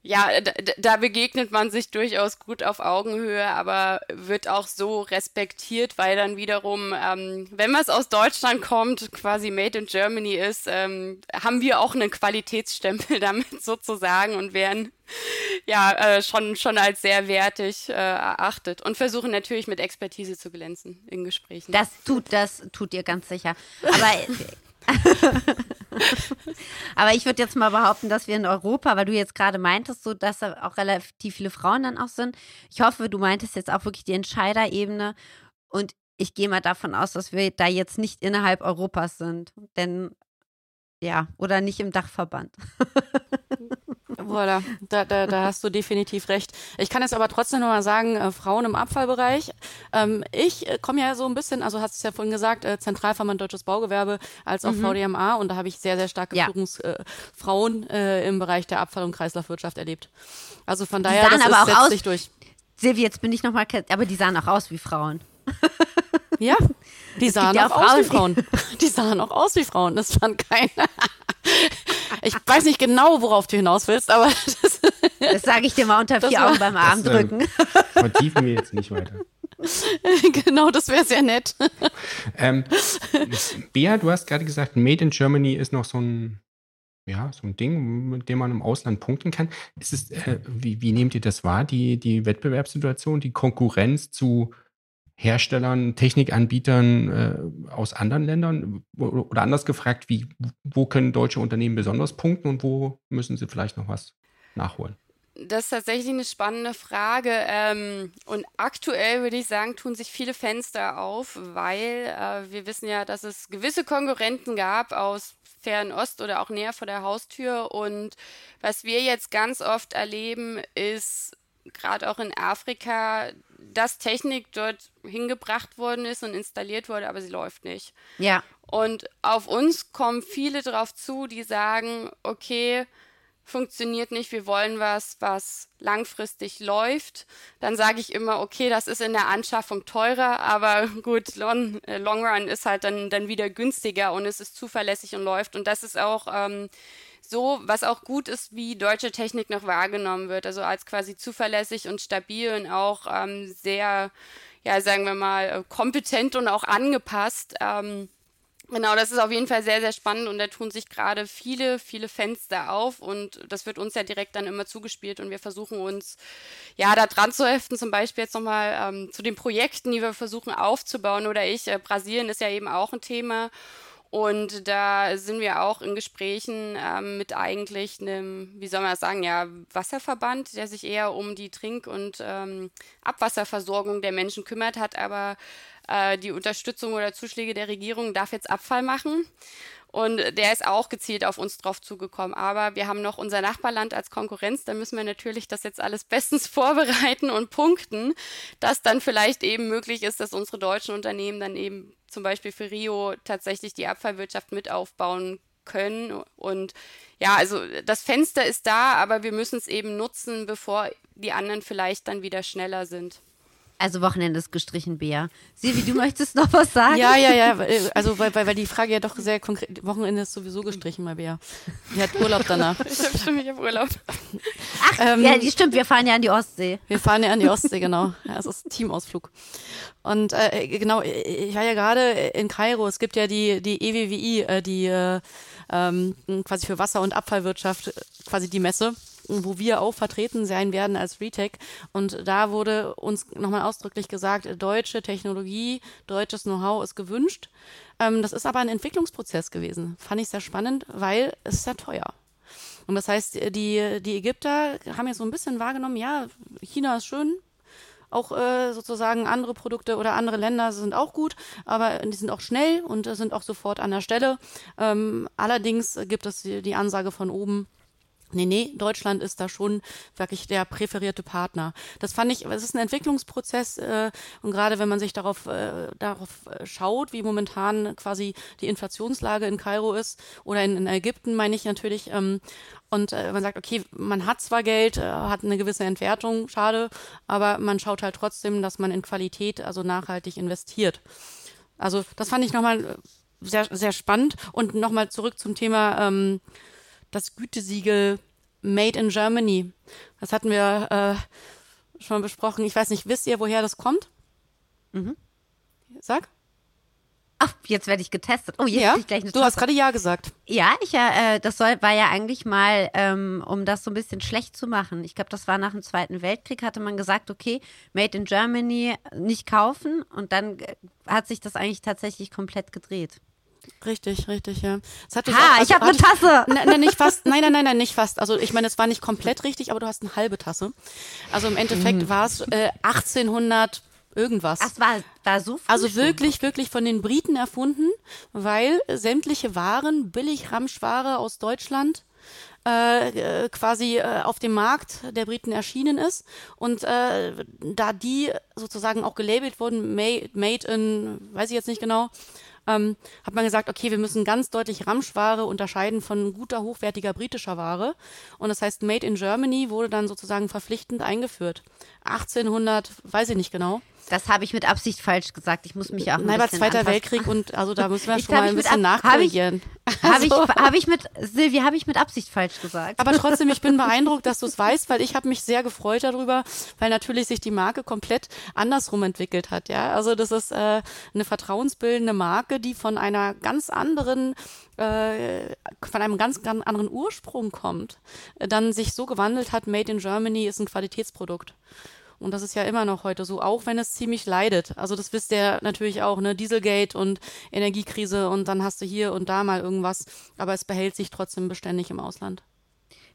ja, da, da begegnet man sich durchaus gut auf Augenhöhe, aber wird auch so respektiert, weil dann wiederum, ähm, wenn was aus Deutschland kommt, quasi Made in Germany ist, ähm, haben wir auch einen Qualitätsstempel damit sozusagen und werden ja äh, schon, schon als sehr wertig äh, erachtet und versuchen natürlich mit Expertise zu glänzen in Gesprächen. Das tut, das tut ihr ganz sicher. Aber, aber ich würde jetzt mal behaupten, dass wir in Europa, weil du jetzt gerade meintest, so dass da auch relativ viele Frauen dann auch sind. Ich hoffe, du meintest jetzt auch wirklich die Entscheiderebene. Und ich gehe mal davon aus, dass wir da jetzt nicht innerhalb Europas sind. Denn ja, oder nicht im Dachverband. Voilà, da, da, da hast du definitiv recht. Ich kann jetzt aber trotzdem noch mal sagen, äh, Frauen im Abfallbereich. Ähm, ich äh, komme ja so ein bisschen, also hast du es ja vorhin gesagt, äh, Zentralverband Deutsches Baugewerbe als auch VDMA und da habe ich sehr, sehr starke Ja. Führungsfrauen äh, im Bereich der Abfall- und Kreislaufwirtschaft erlebt. Also von daher, das aber ist, auch setzt aus- sich durch. Silvi, jetzt bin ich nochmal, aber die sahen auch aus wie Frauen. Ja, die sahen ja auch aus wie Frauen. Die sahen auch aus wie Frauen. Das fand keiner. Ich weiß nicht genau, worauf du hinaus willst, aber das, Das sage ich dir mal unter vier Augen beim Arm Das, ähm, drücken. Vertiefen wir jetzt nicht weiter. genau, das wäre sehr nett. Ähm, Bea, du hast gerade gesagt, Made in Germany ist noch so ein, ja, so ein Ding, mit dem man im Ausland punkten kann. Ist es, äh, wie, wie nehmt ihr das wahr, die, die Wettbewerbssituation, die Konkurrenz zu Herstellern, Technikanbietern äh, aus anderen Ländern? Oder anders gefragt, wie, wo können deutsche Unternehmen besonders punkten und wo müssen sie vielleicht noch was nachholen? Das ist tatsächlich eine spannende Frage. Ähm, und aktuell würde ich sagen, tun sich viele Fenster auf, weil äh, wir wissen ja, dass es gewisse Konkurrenten gab aus Fernost oder auch näher vor der Haustür. Und was wir jetzt ganz oft erleben, ist gerade auch in Afrika, dass Technik dort hingebracht worden ist und installiert wurde, aber sie läuft nicht. Ja. Und auf uns kommen viele drauf zu, die sagen, okay, funktioniert nicht, wir wollen was, was langfristig läuft. Dann sage ich immer, okay, das ist in der Anschaffung teurer, aber gut, Long, äh, Long Run ist halt dann, dann wieder günstiger und es ist zuverlässig und läuft. Und das ist auch ähm, so, was auch gut ist, wie deutsche Technik noch wahrgenommen wird. Also als quasi zuverlässig und stabil und auch ähm, sehr, ja, sagen wir mal, äh, kompetent und auch angepasst. Ähm, Genau, das ist auf jeden Fall sehr, sehr spannend und da tun sich gerade viele, viele Fenster auf und das wird uns ja direkt dann immer zugespielt und wir versuchen uns ja da dran zu heften, zum Beispiel jetzt nochmal ähm, zu den Projekten, die wir versuchen aufzubauen oder ich, äh, Brasilien ist ja eben auch ein Thema und da sind wir auch in Gesprächen ähm, mit eigentlich einem, wie soll man das sagen, ja, Wasserverband, der sich eher um die Trink- und ähm, Abwasserversorgung der Menschen kümmert, hat aber äh, die Unterstützung oder Zuschläge der Regierung, darf jetzt Abfall machen. Und der ist auch gezielt auf uns drauf zugekommen. Aber wir haben noch unser Nachbarland als Konkurrenz. Da müssen wir natürlich das jetzt alles bestens vorbereiten und punkten, dass dann vielleicht eben möglich ist, dass unsere deutschen Unternehmen dann eben zum Beispiel für Rio tatsächlich die Abfallwirtschaft mit aufbauen können. Und ja, also das Fenster ist da, aber wir müssen es eben nutzen, bevor die anderen vielleicht dann wieder schneller sind. Also Wochenende ist gestrichen, Bea. Silvi, du möchtest noch was sagen? Ja, ja, ja. weil- Also, weil, weil, weil die Frage ja doch sehr konkret. Wochenende ist sowieso gestrichen, mal Bea. Die hat Urlaub danach. Ich habe schon wieder Urlaub. Ach, Ähm, ja, die stimmt, wir fahren ja an die Ostsee. Wir fahren ja an die Ostsee, genau. Ja, es ist Teamausflug. Und äh, genau, ich war ja gerade in Kairo. Es gibt ja die, die EWWI, äh, die äh, ähm, quasi für Wasser- und Abfallwirtschaft, äh, quasi die Messe, wo wir auch vertreten sein werden als Retech. Und da wurde uns nochmal ausdrücklich gesagt, deutsche Technologie, deutsches Know-how ist gewünscht. Ähm, das ist aber ein Entwicklungsprozess gewesen. Fand ich sehr spannend, weil es ist ja teuer. Und das heißt, die, die Ägypter haben jetzt so ein bisschen wahrgenommen, ja, China ist schön, auch äh, sozusagen andere Produkte oder andere Länder sind auch gut, aber die sind auch schnell und sind auch sofort an der Stelle. Ähm, allerdings gibt es die, die Ansage von oben, Nee, nee, Deutschland ist da schon wirklich der präferierte Partner. Das fand ich, es ist ein Entwicklungsprozess äh, und gerade wenn man sich darauf, äh, darauf äh, schaut, wie momentan quasi die Inflationslage in Kairo ist oder in, in Ägypten, meine ich natürlich, ähm, und äh, man sagt, okay, man hat zwar Geld, äh, hat eine gewisse Entwertung, schade, aber man schaut halt trotzdem, dass man in Qualität, also nachhaltig investiert. Also das fand ich nochmal sehr, sehr spannend und nochmal zurück zum Thema ähm, das Gütesiegel Made in Germany. Das hatten wir äh, schon besprochen. Ich weiß nicht, wisst ihr, woher das kommt? Mhm. Sag. Ach, jetzt werde ich getestet. Oh, jetzt ja? ich gleich eine Du hast gerade Ja gesagt. Ja, ich äh, das soll, war ja eigentlich mal, ähm, um das so ein bisschen schlecht zu machen. Ich glaube, das war nach dem Zweiten Weltkrieg, hatte man gesagt, okay, Made in Germany nicht kaufen und dann äh, hat sich das eigentlich tatsächlich komplett gedreht. Richtig, richtig, ja. Das hat ha, auch, also, ich habe eine Tasse. Nein, nein, nicht fast. Nein, nein, nein, nein, nicht fast. Also ich meine, es war nicht komplett richtig, aber du hast eine halbe Tasse. Also im Endeffekt mhm. war es äh, 1800 irgendwas. Das war, war so früh Also wirklich, wirklich von den Briten erfunden, weil sämtliche Waren, billig Ramschware aus Deutschland, äh, äh, quasi äh, auf dem Markt der Briten erschienen ist. Und äh, da die sozusagen auch gelabelt wurden, made, made in, weiß ich jetzt nicht genau, ähm, hat man gesagt, okay, wir müssen ganz deutlich Ramschware unterscheiden von guter, hochwertiger britischer Ware. Und das heißt, Made in Germany wurde dann sozusagen verpflichtend eingeführt. 1800, weiß ich nicht genau. Das habe ich mit Absicht falsch gesagt. Ich muss mich auch ein Nein, bisschen Zweiter anpassen. Weltkrieg und also da müssen wir schon mal ein bisschen nachkorrigieren. Habe ich, hab ich, hab ich mit Silvi, habe ich mit Absicht falsch gesagt. Aber trotzdem, ich bin beeindruckt, dass du es weißt, weil ich habe mich sehr gefreut darüber, weil natürlich sich die Marke komplett andersrum entwickelt hat. Ja, also das ist äh, eine vertrauensbildende Marke, die von einer ganz anderen äh, von einem ganz, ganz anderen Ursprung kommt, äh, dann sich so gewandelt hat, Made in Germany ist ein Qualitätsprodukt. Und das ist ja immer noch heute so, auch wenn es ziemlich leidet. Also das wisst ihr natürlich auch, ne? Dieselgate und Energiekrise und dann hast du hier und da mal irgendwas, aber es behält sich trotzdem beständig im Ausland.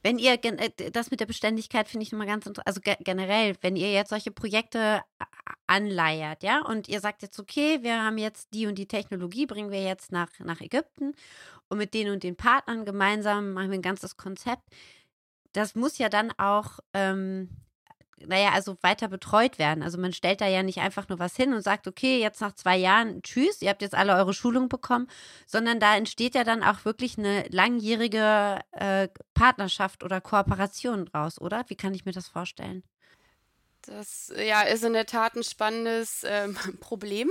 Wenn ihr äh, das mit der Beständigkeit finde ich nochmal ganz interessant, also generell, wenn ihr jetzt solche Projekte anleiert, ja, und ihr sagt jetzt, okay, wir haben jetzt die und die Technologie, bringen wir jetzt nach, nach Ägypten und mit den und den Partnern gemeinsam machen wir ein ganzes Konzept. Das muss ja dann auch ähm, naja, also weiter betreut werden. Also man stellt da ja nicht einfach nur was hin und sagt, okay, jetzt nach zwei Jahren, tschüss, ihr habt jetzt alle eure Schulung bekommen, sondern da entsteht ja dann auch wirklich eine langjährige äh, Partnerschaft oder Kooperation draus, oder? Wie kann ich mir das vorstellen? Das ja, ist in der Tat ein spannendes ähm, Problem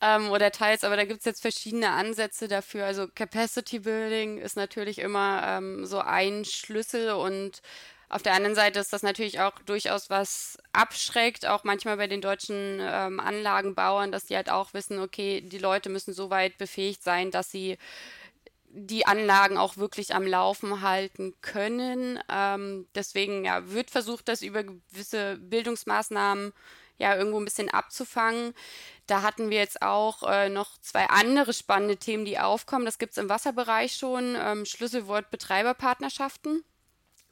ähm, oder teils, aber da gibt es jetzt verschiedene Ansätze dafür. Also Capacity Building ist natürlich immer ähm, so ein Schlüssel und auf der anderen Seite ist das natürlich auch durchaus was abschreckt, auch manchmal bei den deutschen ähm, Anlagenbauern, dass die halt auch wissen, okay, die Leute müssen so weit befähigt sein, dass sie die Anlagen auch wirklich am Laufen halten können. Ähm, deswegen ja, wird versucht, das über gewisse Bildungsmaßnahmen ja irgendwo ein bisschen abzufangen. Da hatten wir jetzt auch äh, noch zwei andere spannende Themen, die aufkommen. Das gibt es im Wasserbereich schon. Ähm, Schlüsselwort Betreiberpartnerschaften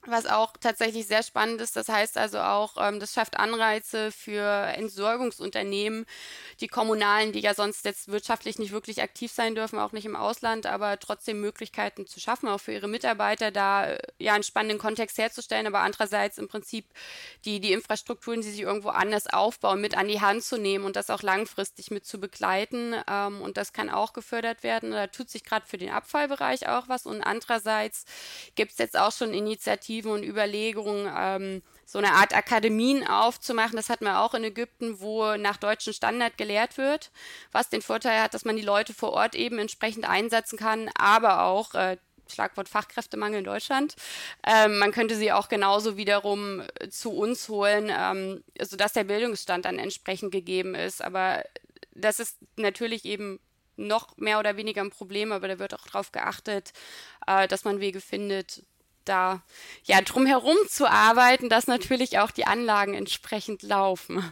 was auch tatsächlich sehr spannend ist. Das heißt also auch, ähm, das schafft Anreize für Entsorgungsunternehmen, die kommunalen, die ja sonst jetzt wirtschaftlich nicht wirklich aktiv sein dürfen, auch nicht im Ausland, aber trotzdem Möglichkeiten zu schaffen, auch für ihre Mitarbeiter da äh, ja einen spannenden Kontext herzustellen, aber andererseits im Prinzip die, die Infrastrukturen, die sich irgendwo anders aufbauen, mit an die Hand zu nehmen und das auch langfristig mit zu begleiten. Ähm, und das kann auch gefördert werden. Da tut sich gerade für den Abfallbereich auch was und andererseits gibt es jetzt auch schon Initiativen, Perspektiven und Überlegungen, ähm, so eine Art Akademien aufzumachen. Das hatten wir auch in Ägypten, wo nach deutschem Standard gelehrt wird, was den Vorteil hat, dass man die Leute vor Ort eben entsprechend einsetzen kann, aber auch äh, Schlagwort Fachkräftemangel in Deutschland. Ähm, man könnte sie auch genauso wiederum äh, zu uns holen, ähm, sodass der Bildungsstand dann entsprechend gegeben ist. Aber das ist natürlich eben noch mehr oder weniger ein Problem, aber da wird auch darauf geachtet, äh, dass man Wege findet, da ja drumherum zu arbeiten, dass natürlich auch die Anlagen entsprechend laufen.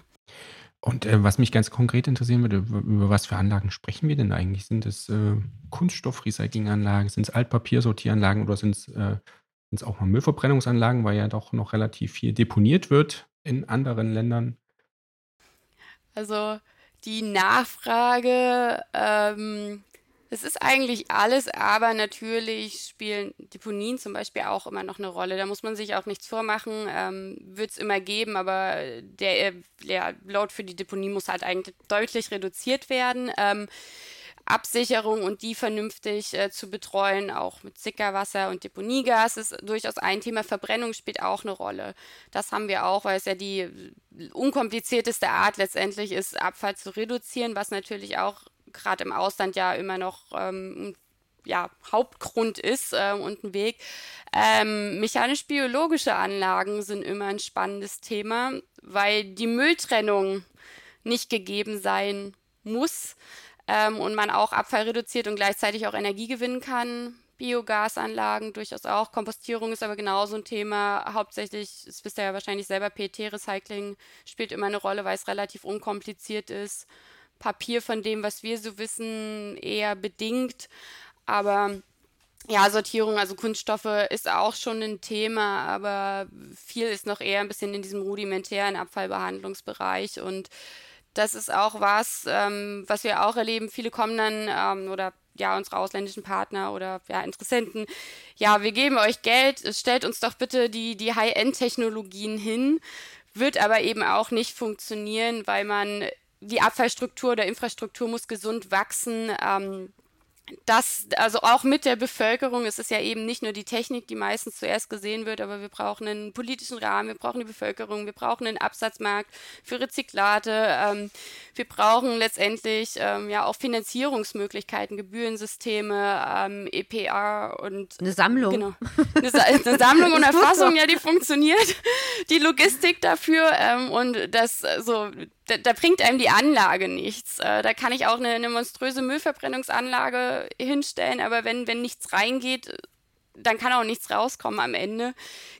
Und äh, was mich ganz konkret interessieren würde, über was für Anlagen sprechen wir denn eigentlich? Sind es äh, Kunststoffrecyclinganlagen, sind es Altpapiersortieranlagen oder sind es äh, auch mal Müllverbrennungsanlagen, weil ja doch noch relativ viel deponiert wird in anderen Ländern? Also die Nachfrage ähm, Es ist eigentlich alles, aber natürlich spielen Deponien zum Beispiel auch immer noch eine Rolle. Da muss man sich auch nichts vormachen. Ähm, Wird es immer geben, aber der, der Load für die Deponie muss halt eigentlich deutlich reduziert werden. Ähm, Absicherung und die vernünftig äh, zu betreuen, auch mit Sickerwasser und Deponiegas ist durchaus ein Thema. Verbrennung spielt auch eine Rolle. Das haben wir auch, weil es ja die unkomplizierteste Art letztendlich ist, Abfall zu reduzieren, was natürlich auch gerade im Ausland ja immer noch ähm, ja, Hauptgrund ist äh, und ein Weg. Ähm, Mechanisch-biologische Anlagen sind immer ein spannendes Thema, weil die Mülltrennung nicht gegeben sein muss ähm, und man auch Abfall reduziert und gleichzeitig auch Energie gewinnen kann. Biogasanlagen durchaus auch. Kompostierung ist aber genauso ein Thema. Hauptsächlich, das wisst ihr ja wahrscheinlich selber, PET-Recycling spielt immer eine Rolle, weil es relativ unkompliziert ist. Papier von dem, was wir so wissen, eher bedingt. Aber ja, Sortierung, also Kunststoffe ist auch schon ein Thema, aber viel ist noch eher ein bisschen in diesem rudimentären Abfallbehandlungsbereich und das ist auch was, ähm, was wir auch erleben. Viele kommen dann ähm, oder ja, unsere ausländischen Partner oder ja, Interessenten, ja, wir geben euch Geld, stellt uns doch bitte die, die High-End-Technologien hin, wird aber eben auch nicht funktionieren, weil man die Abfallstruktur der Infrastruktur muss gesund wachsen. Ähm, das, also auch mit der Bevölkerung, es ist ja eben nicht nur die Technik, die meistens zuerst gesehen wird, aber wir brauchen einen politischen Rahmen, wir brauchen die Bevölkerung, wir brauchen einen Absatzmarkt für Rezyklate, ähm, wir brauchen letztendlich ähm, ja auch Finanzierungsmöglichkeiten, Gebührensysteme, ähm, EPR und eine Sammlung. Genau. Eine, eine Sammlung und Erfassung, ja, die funktioniert. Die Logistik dafür ähm, und das so da, da, bringt einem die Anlage nichts. Äh, da kann ich auch eine, eine, monströse Müllverbrennungsanlage hinstellen, aber wenn, wenn nichts reingeht, dann kann auch nichts rauskommen am Ende.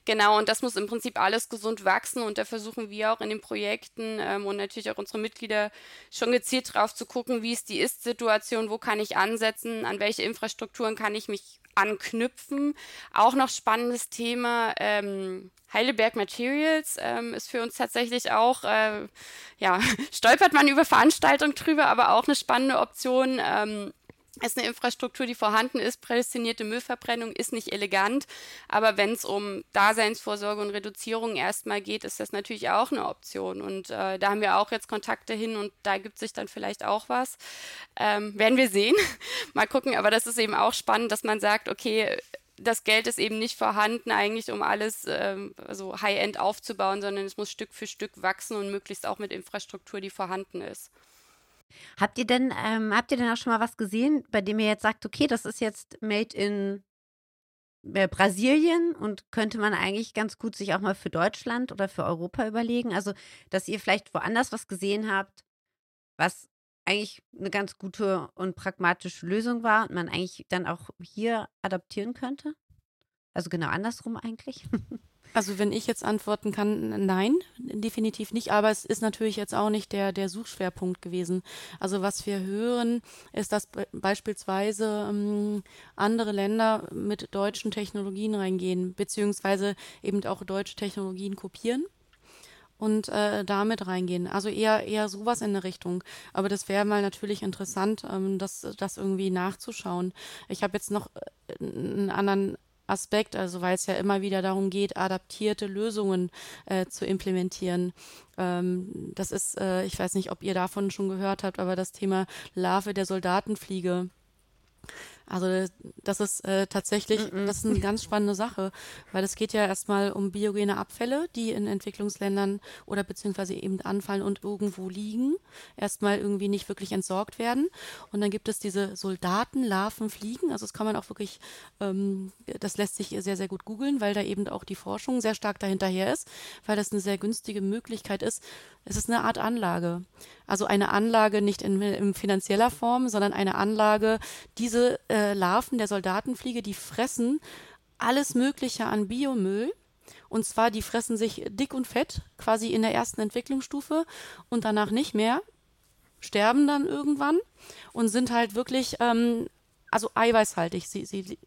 Genau, und das muss im Prinzip alles gesund wachsen und da versuchen wir auch in den Projekten ähm, und natürlich auch unsere Mitglieder schon gezielt drauf zu gucken, wie ist die Ist-Situation, wo kann ich ansetzen, an welche Infrastrukturen kann ich mich anknüpfen. Auch noch spannendes Thema. Ähm, Heidelberg Materials ähm, ist für uns tatsächlich auch, äh, ja, stolpert man über Veranstaltungen drüber, aber auch eine spannende Option. Ähm, ist eine Infrastruktur, die vorhanden ist. Prädestinierte Müllverbrennung ist nicht elegant, aber wenn es um Daseinsvorsorge und Reduzierung erstmal geht, ist das natürlich auch eine Option. Und äh, da haben wir auch jetzt Kontakte hin und da gibt sich dann vielleicht auch was. Ähm, werden wir sehen. Mal gucken, aber das ist eben auch spannend, dass man sagt, okay, das Geld ist eben nicht vorhanden, eigentlich um alles ähm, also High-End aufzubauen, sondern es muss Stück für Stück wachsen und möglichst auch mit Infrastruktur, die vorhanden ist. Habt ihr denn, ähm, habt ihr denn auch schon mal was gesehen, bei dem ihr jetzt sagt, okay, das ist jetzt made in äh, Brasilien und könnte man eigentlich ganz gut sich auch mal für Deutschland oder für Europa überlegen? Also, dass ihr vielleicht woanders was gesehen habt, was eigentlich eine ganz gute und pragmatische Lösung war und man eigentlich dann auch hier adaptieren könnte? Also genau andersrum eigentlich. Also wenn ich jetzt antworten kann, nein, definitiv nicht. Aber es ist natürlich jetzt auch nicht der, der Suchschwerpunkt gewesen. Also was wir hören, ist, dass beispielsweise ähm, andere Länder mit deutschen Technologien reingehen, beziehungsweise eben auch deutsche Technologien kopieren und äh, damit reingehen. Also eher eher sowas in der Richtung. Aber das wäre mal natürlich interessant, ähm, das das irgendwie nachzuschauen. Ich habe jetzt noch äh, einen anderen Aspekt, also weil es ja immer wieder darum geht, adaptierte Lösungen äh, zu implementieren. Ähm, das ist, äh, ich weiß nicht, ob ihr davon schon gehört habt, aber das Thema Larve der Soldatenfliege also das ist äh, tatsächlich, mm -mm. das ist eine ganz spannende Sache, weil es geht ja erstmal um biogene Abfälle, die in Entwicklungsländern oder beziehungsweise eben anfallen und irgendwo liegen, erstmal irgendwie nicht wirklich entsorgt werden. Und dann gibt es diese Soldatenlarven fliegen, also das kann man auch wirklich, ähm, das lässt sich sehr, sehr gut googeln, weil da eben auch die Forschung sehr stark dahinterher ist, weil das eine sehr günstige Möglichkeit ist. Es ist eine Art Anlage. Also eine Anlage nicht in, in finanzieller Form, sondern eine Anlage, diese äh, Larven der Soldatenfliege, die fressen alles Mögliche an Biomüll. Und zwar, die fressen sich dick und fett, quasi in der ersten Entwicklungsstufe und danach nicht mehr, sterben dann irgendwann und sind halt wirklich, ähm, also eiweißhaltig. Sie, sie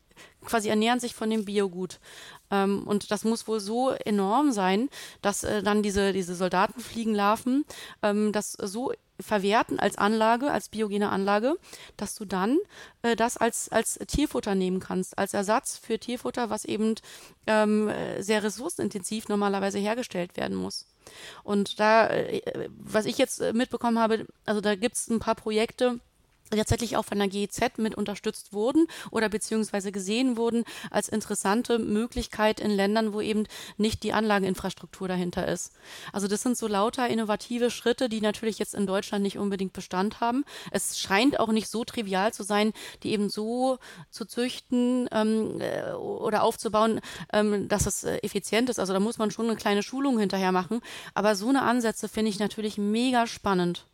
quasi ernähren sich von dem Biogut. Ähm, und das muss wohl so enorm sein, dass äh, dann diese, diese Soldatenfliegenlarven ähm, das so verwerten als Anlage, als biogene Anlage, dass du dann äh, das als, als Tierfutter nehmen kannst, als Ersatz für Tierfutter, was eben ähm, sehr ressourcenintensiv normalerweise hergestellt werden muss. Und da, äh, was ich jetzt mitbekommen habe, also da gibt es ein paar Projekte, tatsächlich auch von der GEZ mit unterstützt wurden oder beziehungsweise gesehen wurden als interessante Möglichkeit in Ländern, wo eben nicht die Anlageninfrastruktur dahinter ist. Also das sind so lauter innovative Schritte, die natürlich jetzt in Deutschland nicht unbedingt Bestand haben. Es scheint auch nicht so trivial zu sein, die eben so zu züchten ähm, äh, oder aufzubauen, ähm, dass es äh, effizient ist. Also da muss man schon eine kleine Schulung hinterher machen. Aber so eine Ansätze finde ich natürlich mega spannend.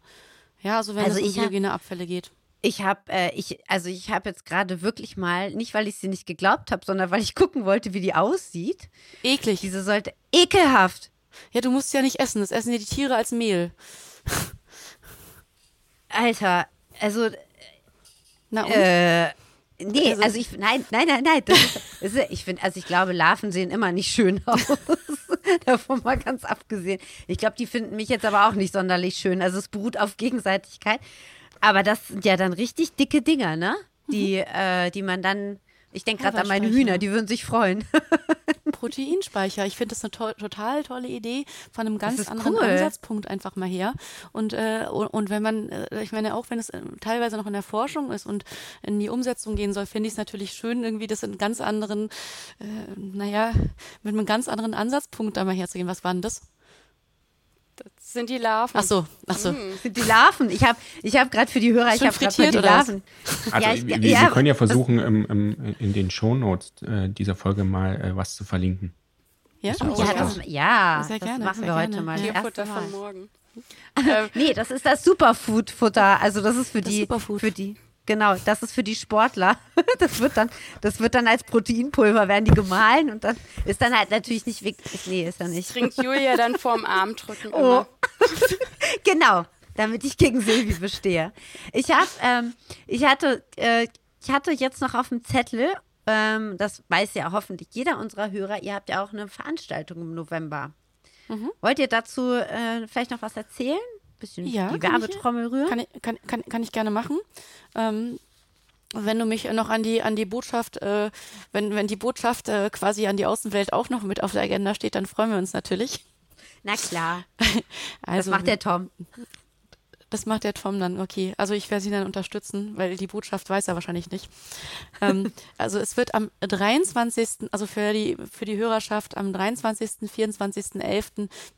Ja, also wenn also es um biogene Abfälle geht. Ich habe, äh, ich, also ich habe jetzt gerade wirklich mal, nicht weil ich sie nicht geglaubt habe, sondern weil ich gucken wollte, wie die aussieht. Eklig. Diese sollte ekelhaft. Ja, du musst ja nicht essen. Das essen ja die Tiere als Mehl. Alter, also. Na und? Äh, nee, also, also, ich, nein, nein, nein, nein. Das ist, das ist, ich finde, also ich glaube, Larven sehen immer nicht schön aus. Davon mal ganz abgesehen. Ich glaube, die finden mich jetzt aber auch nicht sonderlich schön. Also es beruht auf Gegenseitigkeit. Aber das sind ja dann richtig dicke Dinger, ne? Die, mhm. äh, die man dann. Ich denke gerade an meine Hühner, die würden sich freuen. Proteinspeicher. Ich finde das eine to total tolle Idee von einem ganz anderen cool. Ansatzpunkt einfach mal her. Und, äh, und, und, wenn man, äh, ich meine, auch wenn es äh, teilweise noch in der Forschung ist und in die Umsetzung gehen soll, finde ich es natürlich schön, irgendwie das in ganz anderen, äh, naja, mit einem ganz anderen Ansatzpunkt da mal herzugehen. Was war denn das? Das sind die Larven. Ach so, ach so. Mm. Sind die Larven. Ich habe ich hab gerade für die Hörer, ich habe gerade die Larven. Also ja, ich, wir, ja, wir, können ja versuchen, im, im, in den Shownotes äh, dieser Folge mal äh, was zu verlinken. Ja, oh, ja, das, ja, sehr das gerne, machen wir heute mal. Tierfutter von morgen. nee, das ist das Superfood-Futter. Also das ist für das die, für die, Genau, das ist für die Sportler. Das wird dann, das wird dann als Proteinpulver werden die gemahlen und dann ist dann halt natürlich nicht wirklich. Nee, ist ja nicht. Das trinkt Julia dann vorm Arm drücken. Oh. genau, damit ich gegen Silvi bestehe. Ich habe, ähm, ich hatte, äh, ich hatte jetzt noch auf dem Zettel, ähm, das weiß ja hoffentlich jeder unserer Hörer, ihr habt ja auch eine Veranstaltung im November. Mhm. Wollt ihr dazu äh, vielleicht noch was erzählen? Bisschen ja, die Werbetrommel rühren? Kann ich, kann, kann, kann ich gerne machen. Ähm, wenn du mich noch an die an die Botschaft, äh, wenn wenn die Botschaft äh, quasi an die Außenwelt auch noch mit auf der Agenda steht, dann freuen wir uns natürlich. Na klar. also, das macht der Tom. Das macht der Tom dann, okay. Also ich werde sie dann unterstützen, weil die Botschaft weiß er wahrscheinlich nicht. ähm, also es wird am 23., also für die, für die Hörerschaft, am 23., 24., 11.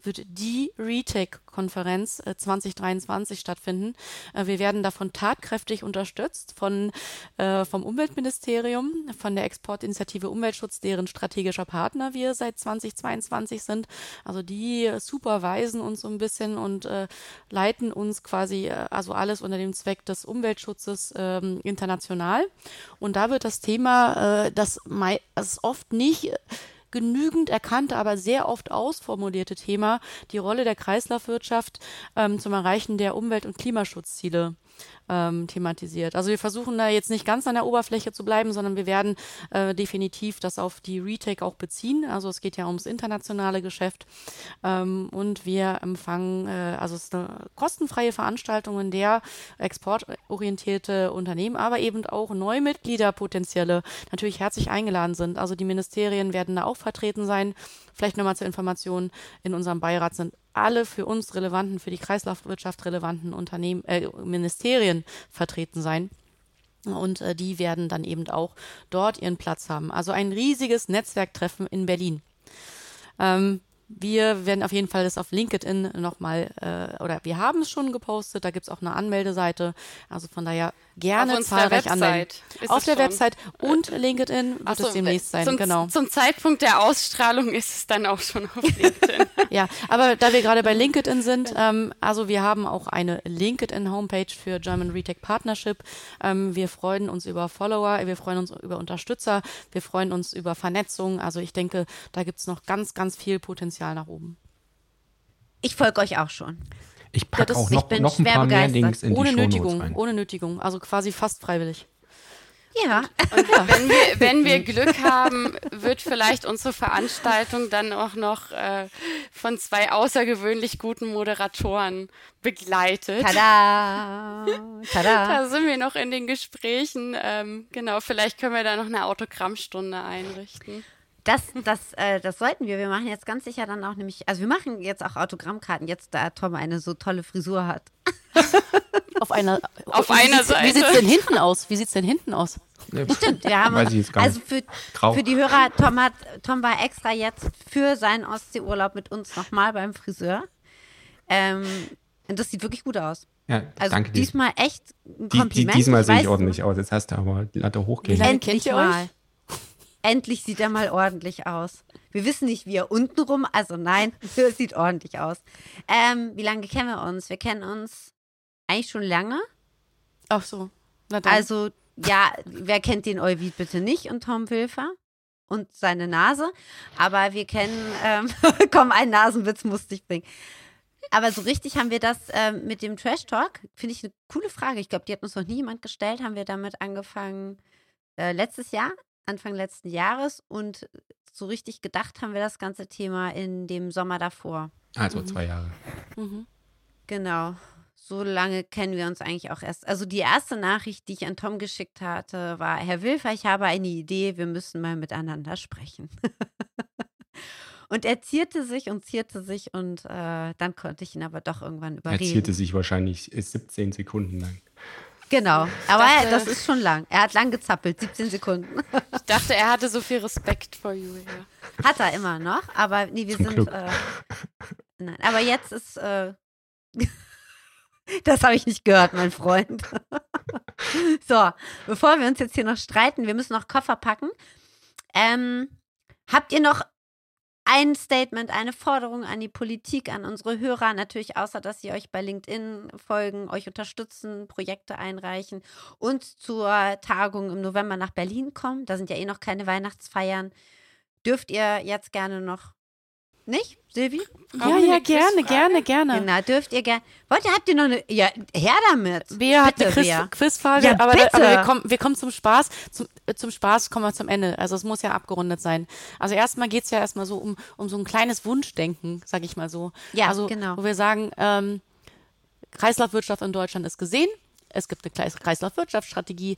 wird die Retake-Konferenz äh, 2023 stattfinden. Äh, wir werden davon tatkräftig unterstützt von, äh, vom Umweltministerium, von der Exportinitiative Umweltschutz, deren strategischer Partner wir seit 2022 sind. Also die superweisen uns so ein bisschen und äh, leiten uns quasi äh, also alles unter dem Zweck des Umweltschutzes ähm, international. Und da wird das Thema, äh, das, das oft nicht genügend erkannte, aber sehr oft ausformulierte Thema, die Rolle der Kreislaufwirtschaft ähm, zum Erreichen der Umwelt- und Klimaschutzziele ähm, thematisiert. Also wir versuchen da jetzt nicht ganz an der Oberfläche zu bleiben, sondern wir werden äh, definitiv das auf die Retake auch beziehen. Also es geht ja ums internationale Geschäft ähm, und wir empfangen, äh, also es ist eine kostenfreie Veranstaltung, in der exportorientierte Unternehmen, aber eben auch Neumitglieder potenzielle natürlich herzlich eingeladen sind. Also die Ministerien werden da auch vertreten sein. Vielleicht nochmal zur Information, in unserem Beirat sind alle für uns relevanten, für die Kreislaufwirtschaft relevanten Unternehmen, äh, Ministerien vertreten sein. Und äh, die werden dann eben auch dort ihren Platz haben. Also ein riesiges Netzwerktreffen in Berlin. Ähm, wir werden auf jeden Fall das auf LinkedIn nochmal, äh, oder wir haben es schon gepostet, da gibt es auch eine Anmeldeseite. Also von daher gerne auf zahlreich anmelden. Auf der schon. Website und LinkedIn wird so, es demnächst sein, zum, genau. Zum Zeitpunkt der Ausstrahlung ist es dann auch schon auf LinkedIn. ja, aber da wir gerade bei LinkedIn sind, ähm, also wir haben auch eine LinkedIn-Homepage für German Retech Partnership. Ähm, wir freuen uns über Follower, wir freuen uns über Unterstützer, wir freuen uns über Vernetzung. Also ich denke, da gibt es noch ganz, ganz viel Potenzial nach oben. Ich folge euch auch schon. Ich packe ja, auch noch, noch ein paar mehr Links in ohne die Nötigung, rein. Ohne Nötigung, also quasi fast freiwillig. Ja. Und wenn wir, wenn wir Glück haben, wird vielleicht unsere Veranstaltung dann auch noch äh, von zwei außergewöhnlich guten Moderatoren begleitet. Tada! Tada! Da sind wir noch in den Gesprächen. Ähm, genau, vielleicht können wir da noch eine Autogrammstunde einrichten. Das, das, äh, das sollten wir. Wir machen jetzt ganz sicher dann auch nämlich, also wir machen jetzt auch Autogrammkarten, jetzt da Tom eine so tolle Frisur hat. Auf einer, Auf wie einer sieht's- Seite. Wie sieht es denn hinten aus? Wie sieht es denn hinten aus? Stimmt, wir haben Weiß ich jetzt gar also nicht. für, für die Hörer, Tom hat, Tom war extra jetzt für seinen Ostseeurlaub mit uns nochmal beim Friseur. Ähm, und das sieht wirklich gut aus. Ja, Also danke dir. diesmal echt ein Die, die, Kompliment. diesmal sehe ich ordentlich aus. Jetzt hast du aber die Latte hochgehen. Endlich kennt ihr euch? mal. Endlich sieht er mal ordentlich aus. Wir wissen nicht, wie er untenrum, also nein, es sieht ordentlich aus. Ähm, wie lange kennen wir uns? Wir kennen uns eigentlich schon lange. Ach so. Na dann. Also, ja, wer kennt den Euvid bitte nicht und Tom Wilfer und seine Nase? Aber wir kennen, ähm, komm, einen Nasenwitz musste ich bringen. Aber so richtig haben wir das ähm, mit dem Trash Talk, finde ich eine coole Frage. Ich glaube, die hat uns noch nie jemand gestellt. Haben wir damit angefangen äh, letztes Jahr, Anfang letzten Jahres und so richtig gedacht haben wir das ganze Thema in dem Sommer davor. Also zwei Jahre. mhm. Genau. So lange kennen wir uns eigentlich auch erst. Also die erste Nachricht, die ich an Tom geschickt hatte, war, Herr Wilfer, ich habe eine Idee, wir müssen mal miteinander sprechen. und er zierte sich und zierte sich und äh, dann konnte ich ihn aber doch irgendwann Er überreden. zierte sich wahrscheinlich 17 Sekunden lang. Genau, aber dachte- das ist schon lang. Er hat lang gezappelt, 17 Sekunden. Ich dachte, er hatte so viel Respekt vor Julia. Hat er immer noch, aber nee, wir Zum sind. Äh, nein, aber jetzt ist. Äh, das habe ich nicht gehört, mein Freund. so, bevor wir uns jetzt hier noch streiten, wir müssen noch Koffer packen. Ähm, habt ihr noch ein Statement, eine Forderung an die Politik, an unsere Hörer? Natürlich, außer dass sie euch bei LinkedIn folgen, euch unterstützen, Projekte einreichen und zur Tagung im November nach Berlin kommen. Da sind ja eh noch keine Weihnachtsfeiern dürft ihr jetzt gerne noch. Nicht, Silvi? Ja, ja, gerne, gerne, gerne. Genau, dürft ihr gerne. Wollt ihr, habt ihr noch eine. Ja, her damit. Bea hat Bitte, eine Quiz. Quizfrage, Ja, aber, bitte. aber wir, kommen, wir kommen zum Spaß. Zum, äh, zum Spaß kommen wir zum Ende. Also es muss ja abgerundet sein. Also erstmal geht's ja erstmal so um, um so ein kleines Wunschdenken, sag ich mal so. Ja, also, genau. Wo wir sagen, ähm, Kreislaufwirtschaft in Deutschland ist gesehen. Es gibt eine Kreis- Kreislaufwirtschaftsstrategie.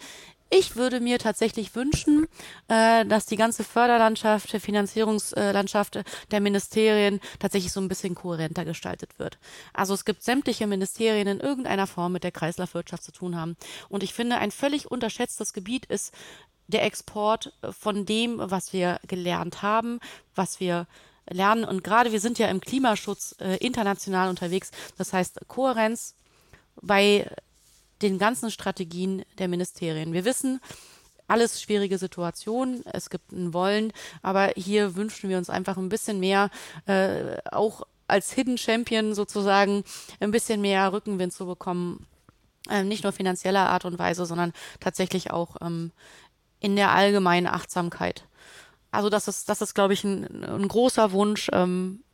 Ich würde mir tatsächlich wünschen, äh, dass die ganze Förderlandschaft, Finanzierungslandschaft der Ministerien tatsächlich so ein bisschen kohärenter gestaltet wird. Also es gibt sämtliche Ministerien in irgendeiner Form mit der Kreislaufwirtschaft zu tun haben. Und ich finde, ein völlig unterschätztes Gebiet ist der Export von dem, was wir gelernt haben, was wir lernen. Und gerade wir sind ja im Klimaschutz äh, international unterwegs. Das heißt, Kohärenz bei den ganzen Strategien der Ministerien. Wir wissen, alles schwierige Situationen, es gibt ein Wollen, aber hier wünschen wir uns einfach ein bisschen mehr, äh, auch als Hidden Champion sozusagen, ein bisschen mehr Rückenwind zu bekommen. Ähm, nicht nur finanzieller Art und Weise, sondern tatsächlich auch ähm, in der allgemeinen Achtsamkeit. Also das ist, das ist, glaube ich, ein, ein großer Wunsch, ähm, äh,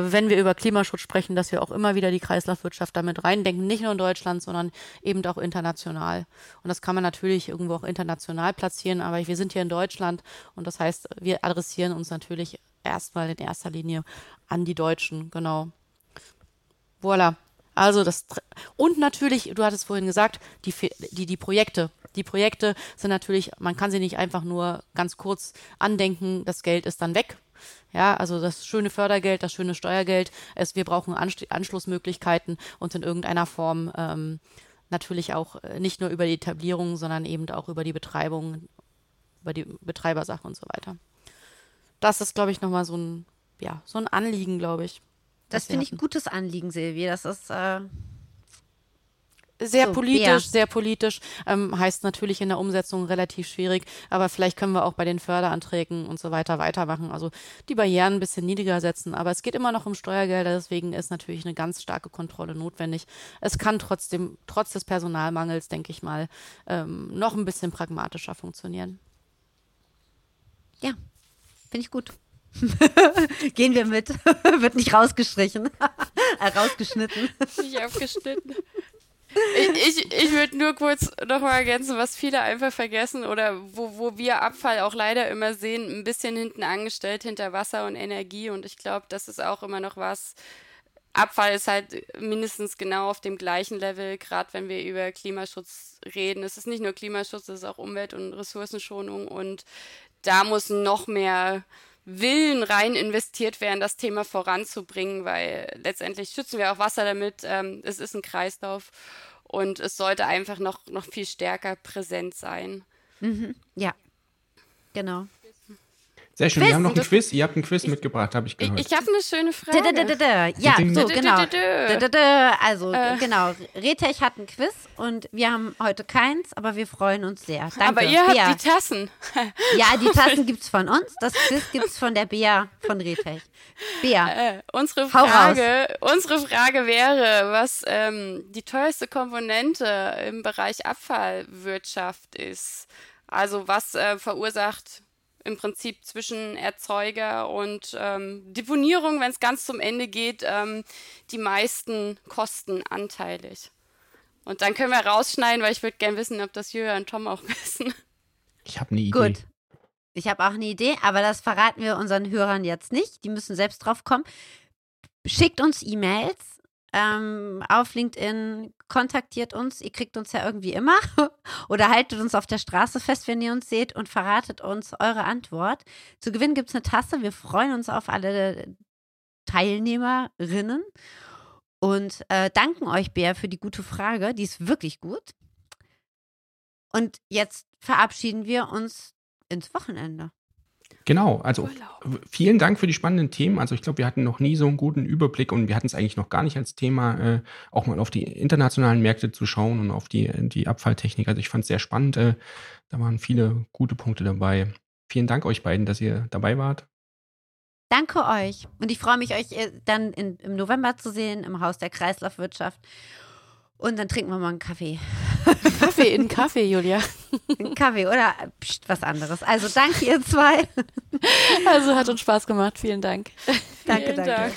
wenn wir über Klimaschutz sprechen, dass wir auch immer wieder die Kreislaufwirtschaft damit reindenken, nicht nur in Deutschland, sondern eben auch international. Und das kann man natürlich irgendwo auch international platzieren, aber wir sind hier in Deutschland und das heißt, wir adressieren uns natürlich erstmal in erster Linie an die Deutschen, genau. Voilà. Also das und natürlich, du hattest vorhin gesagt, die die die Projekte, die Projekte sind natürlich, man kann sie nicht einfach nur ganz kurz andenken, das Geld ist dann weg. Ja, also das schöne Fördergeld, das schöne Steuergeld, es, wir brauchen Anst Anschlussmöglichkeiten und in irgendeiner Form ähm, natürlich auch äh, nicht nur über die Etablierung, sondern eben auch über die Betreibung, über die Betreibersache und so weiter. Das ist, glaube ich, nochmal so ein, ja, so ein Anliegen, glaube ich. Das finde ich ein gutes Anliegen, Silvi. Das ist. Äh, Sehr So, politisch, Bea. sehr politisch. Ähm, heißt natürlich in der Umsetzung relativ schwierig, aber vielleicht können wir auch bei den Förderanträgen und so weiter weitermachen. Also die Barrieren ein bisschen niedriger setzen, aber es geht immer noch um Steuergelder, deswegen ist natürlich eine ganz starke Kontrolle notwendig. Es kann trotzdem, trotz des Personalmangels, denke ich mal, ähm, noch ein bisschen pragmatischer funktionieren. ja, finde ich gut. Gehen wir mit. Wird nicht rausgestrichen. äh, rausgeschnitten. Nicht abgeschnitten. Ich, ich, ich würde nur kurz nochmal ergänzen, was viele einfach vergessen oder wo, wo wir Abfall auch leider immer sehen, ein bisschen hinten angestellt hinter Wasser und Energie. Und ich glaube, das ist auch immer noch was. Abfall ist halt mindestens genau auf dem gleichen Level, gerade wenn wir über Klimaschutz reden. Es ist nicht nur Klimaschutz, es ist auch Umwelt- und Ressourcenschonung. Und da muss noch mehr Willen rein investiert werden, das Thema voranzubringen, weil letztendlich schützen wir auch Wasser damit. Ähm, es ist ein Kreislauf und es sollte einfach noch, noch viel stärker präsent sein. Mhm. Ja, genau. Sehr schön. Quiz, Wir haben noch ein Quiz. Ihr habt ein Quiz mitgebracht, habe ich gehört. ich habe eine schöne Frage. Ja, so, genau. Also, Äh. genau. Retech hat ein Quiz und wir haben heute keins, aber wir freuen uns sehr. Danke. Aber ihr habt Bea. die Tassen. Ja, die Tassen gibt's von uns. Das Quiz gibt's von der Bea von Retech. Bea, Äh, unsere, Hau Frage, unsere Frage wäre, was ähm, die teuerste Komponente im Bereich Abfallwirtschaft ist. Also was äh, verursacht im Prinzip zwischen Erzeuger und ähm, Deponierung, wenn es ganz zum Ende geht, ähm, die meisten Kosten anteilig. Und dann können wir rausschneiden, weil ich würde gerne wissen, ob das Julia und Tom auch wissen. Ich habe eine Idee. gut. Ich habe auch eine Idee, aber das verraten wir unseren Hörern jetzt nicht. Die müssen selbst drauf kommen. Schickt uns E-Mails ähm, auf LinkedIn, kontaktiert uns. Ihr kriegt uns ja irgendwie immer. Oder haltet uns auf der Straße fest, wenn ihr uns seht und verratet uns eure Antwort. Zu gewinnen gibt es eine Tasse. Wir freuen uns auf alle Teilnehmerinnen und äh, danken euch, Bär, für die gute Frage. Die ist wirklich gut. Und jetzt verabschieden wir uns ins Wochenende. Genau, also Urlaub. vielen Dank für die spannenden Themen. Also ich glaube, wir hatten noch nie so einen guten Überblick und wir hatten es eigentlich noch gar nicht als Thema, äh, auch mal auf die internationalen Märkte zu schauen und auf die, die Abfalltechnik. Also ich fand es sehr spannend. Äh, da waren viele gute Punkte dabei. Vielen Dank euch beiden, dass ihr dabei wart. Danke euch. Und ich freue mich, euch äh, dann in, im November zu sehen im Haus der Kreislaufwirtschaft. Und dann trinken wir mal einen Kaffee. Kaffee in Kaffee, Julia. Einen Kaffee oder pst, was anderes. Also danke, ihr zwei. Also hat uns Spaß gemacht. Vielen Dank. danke, Vielen danke. Dank.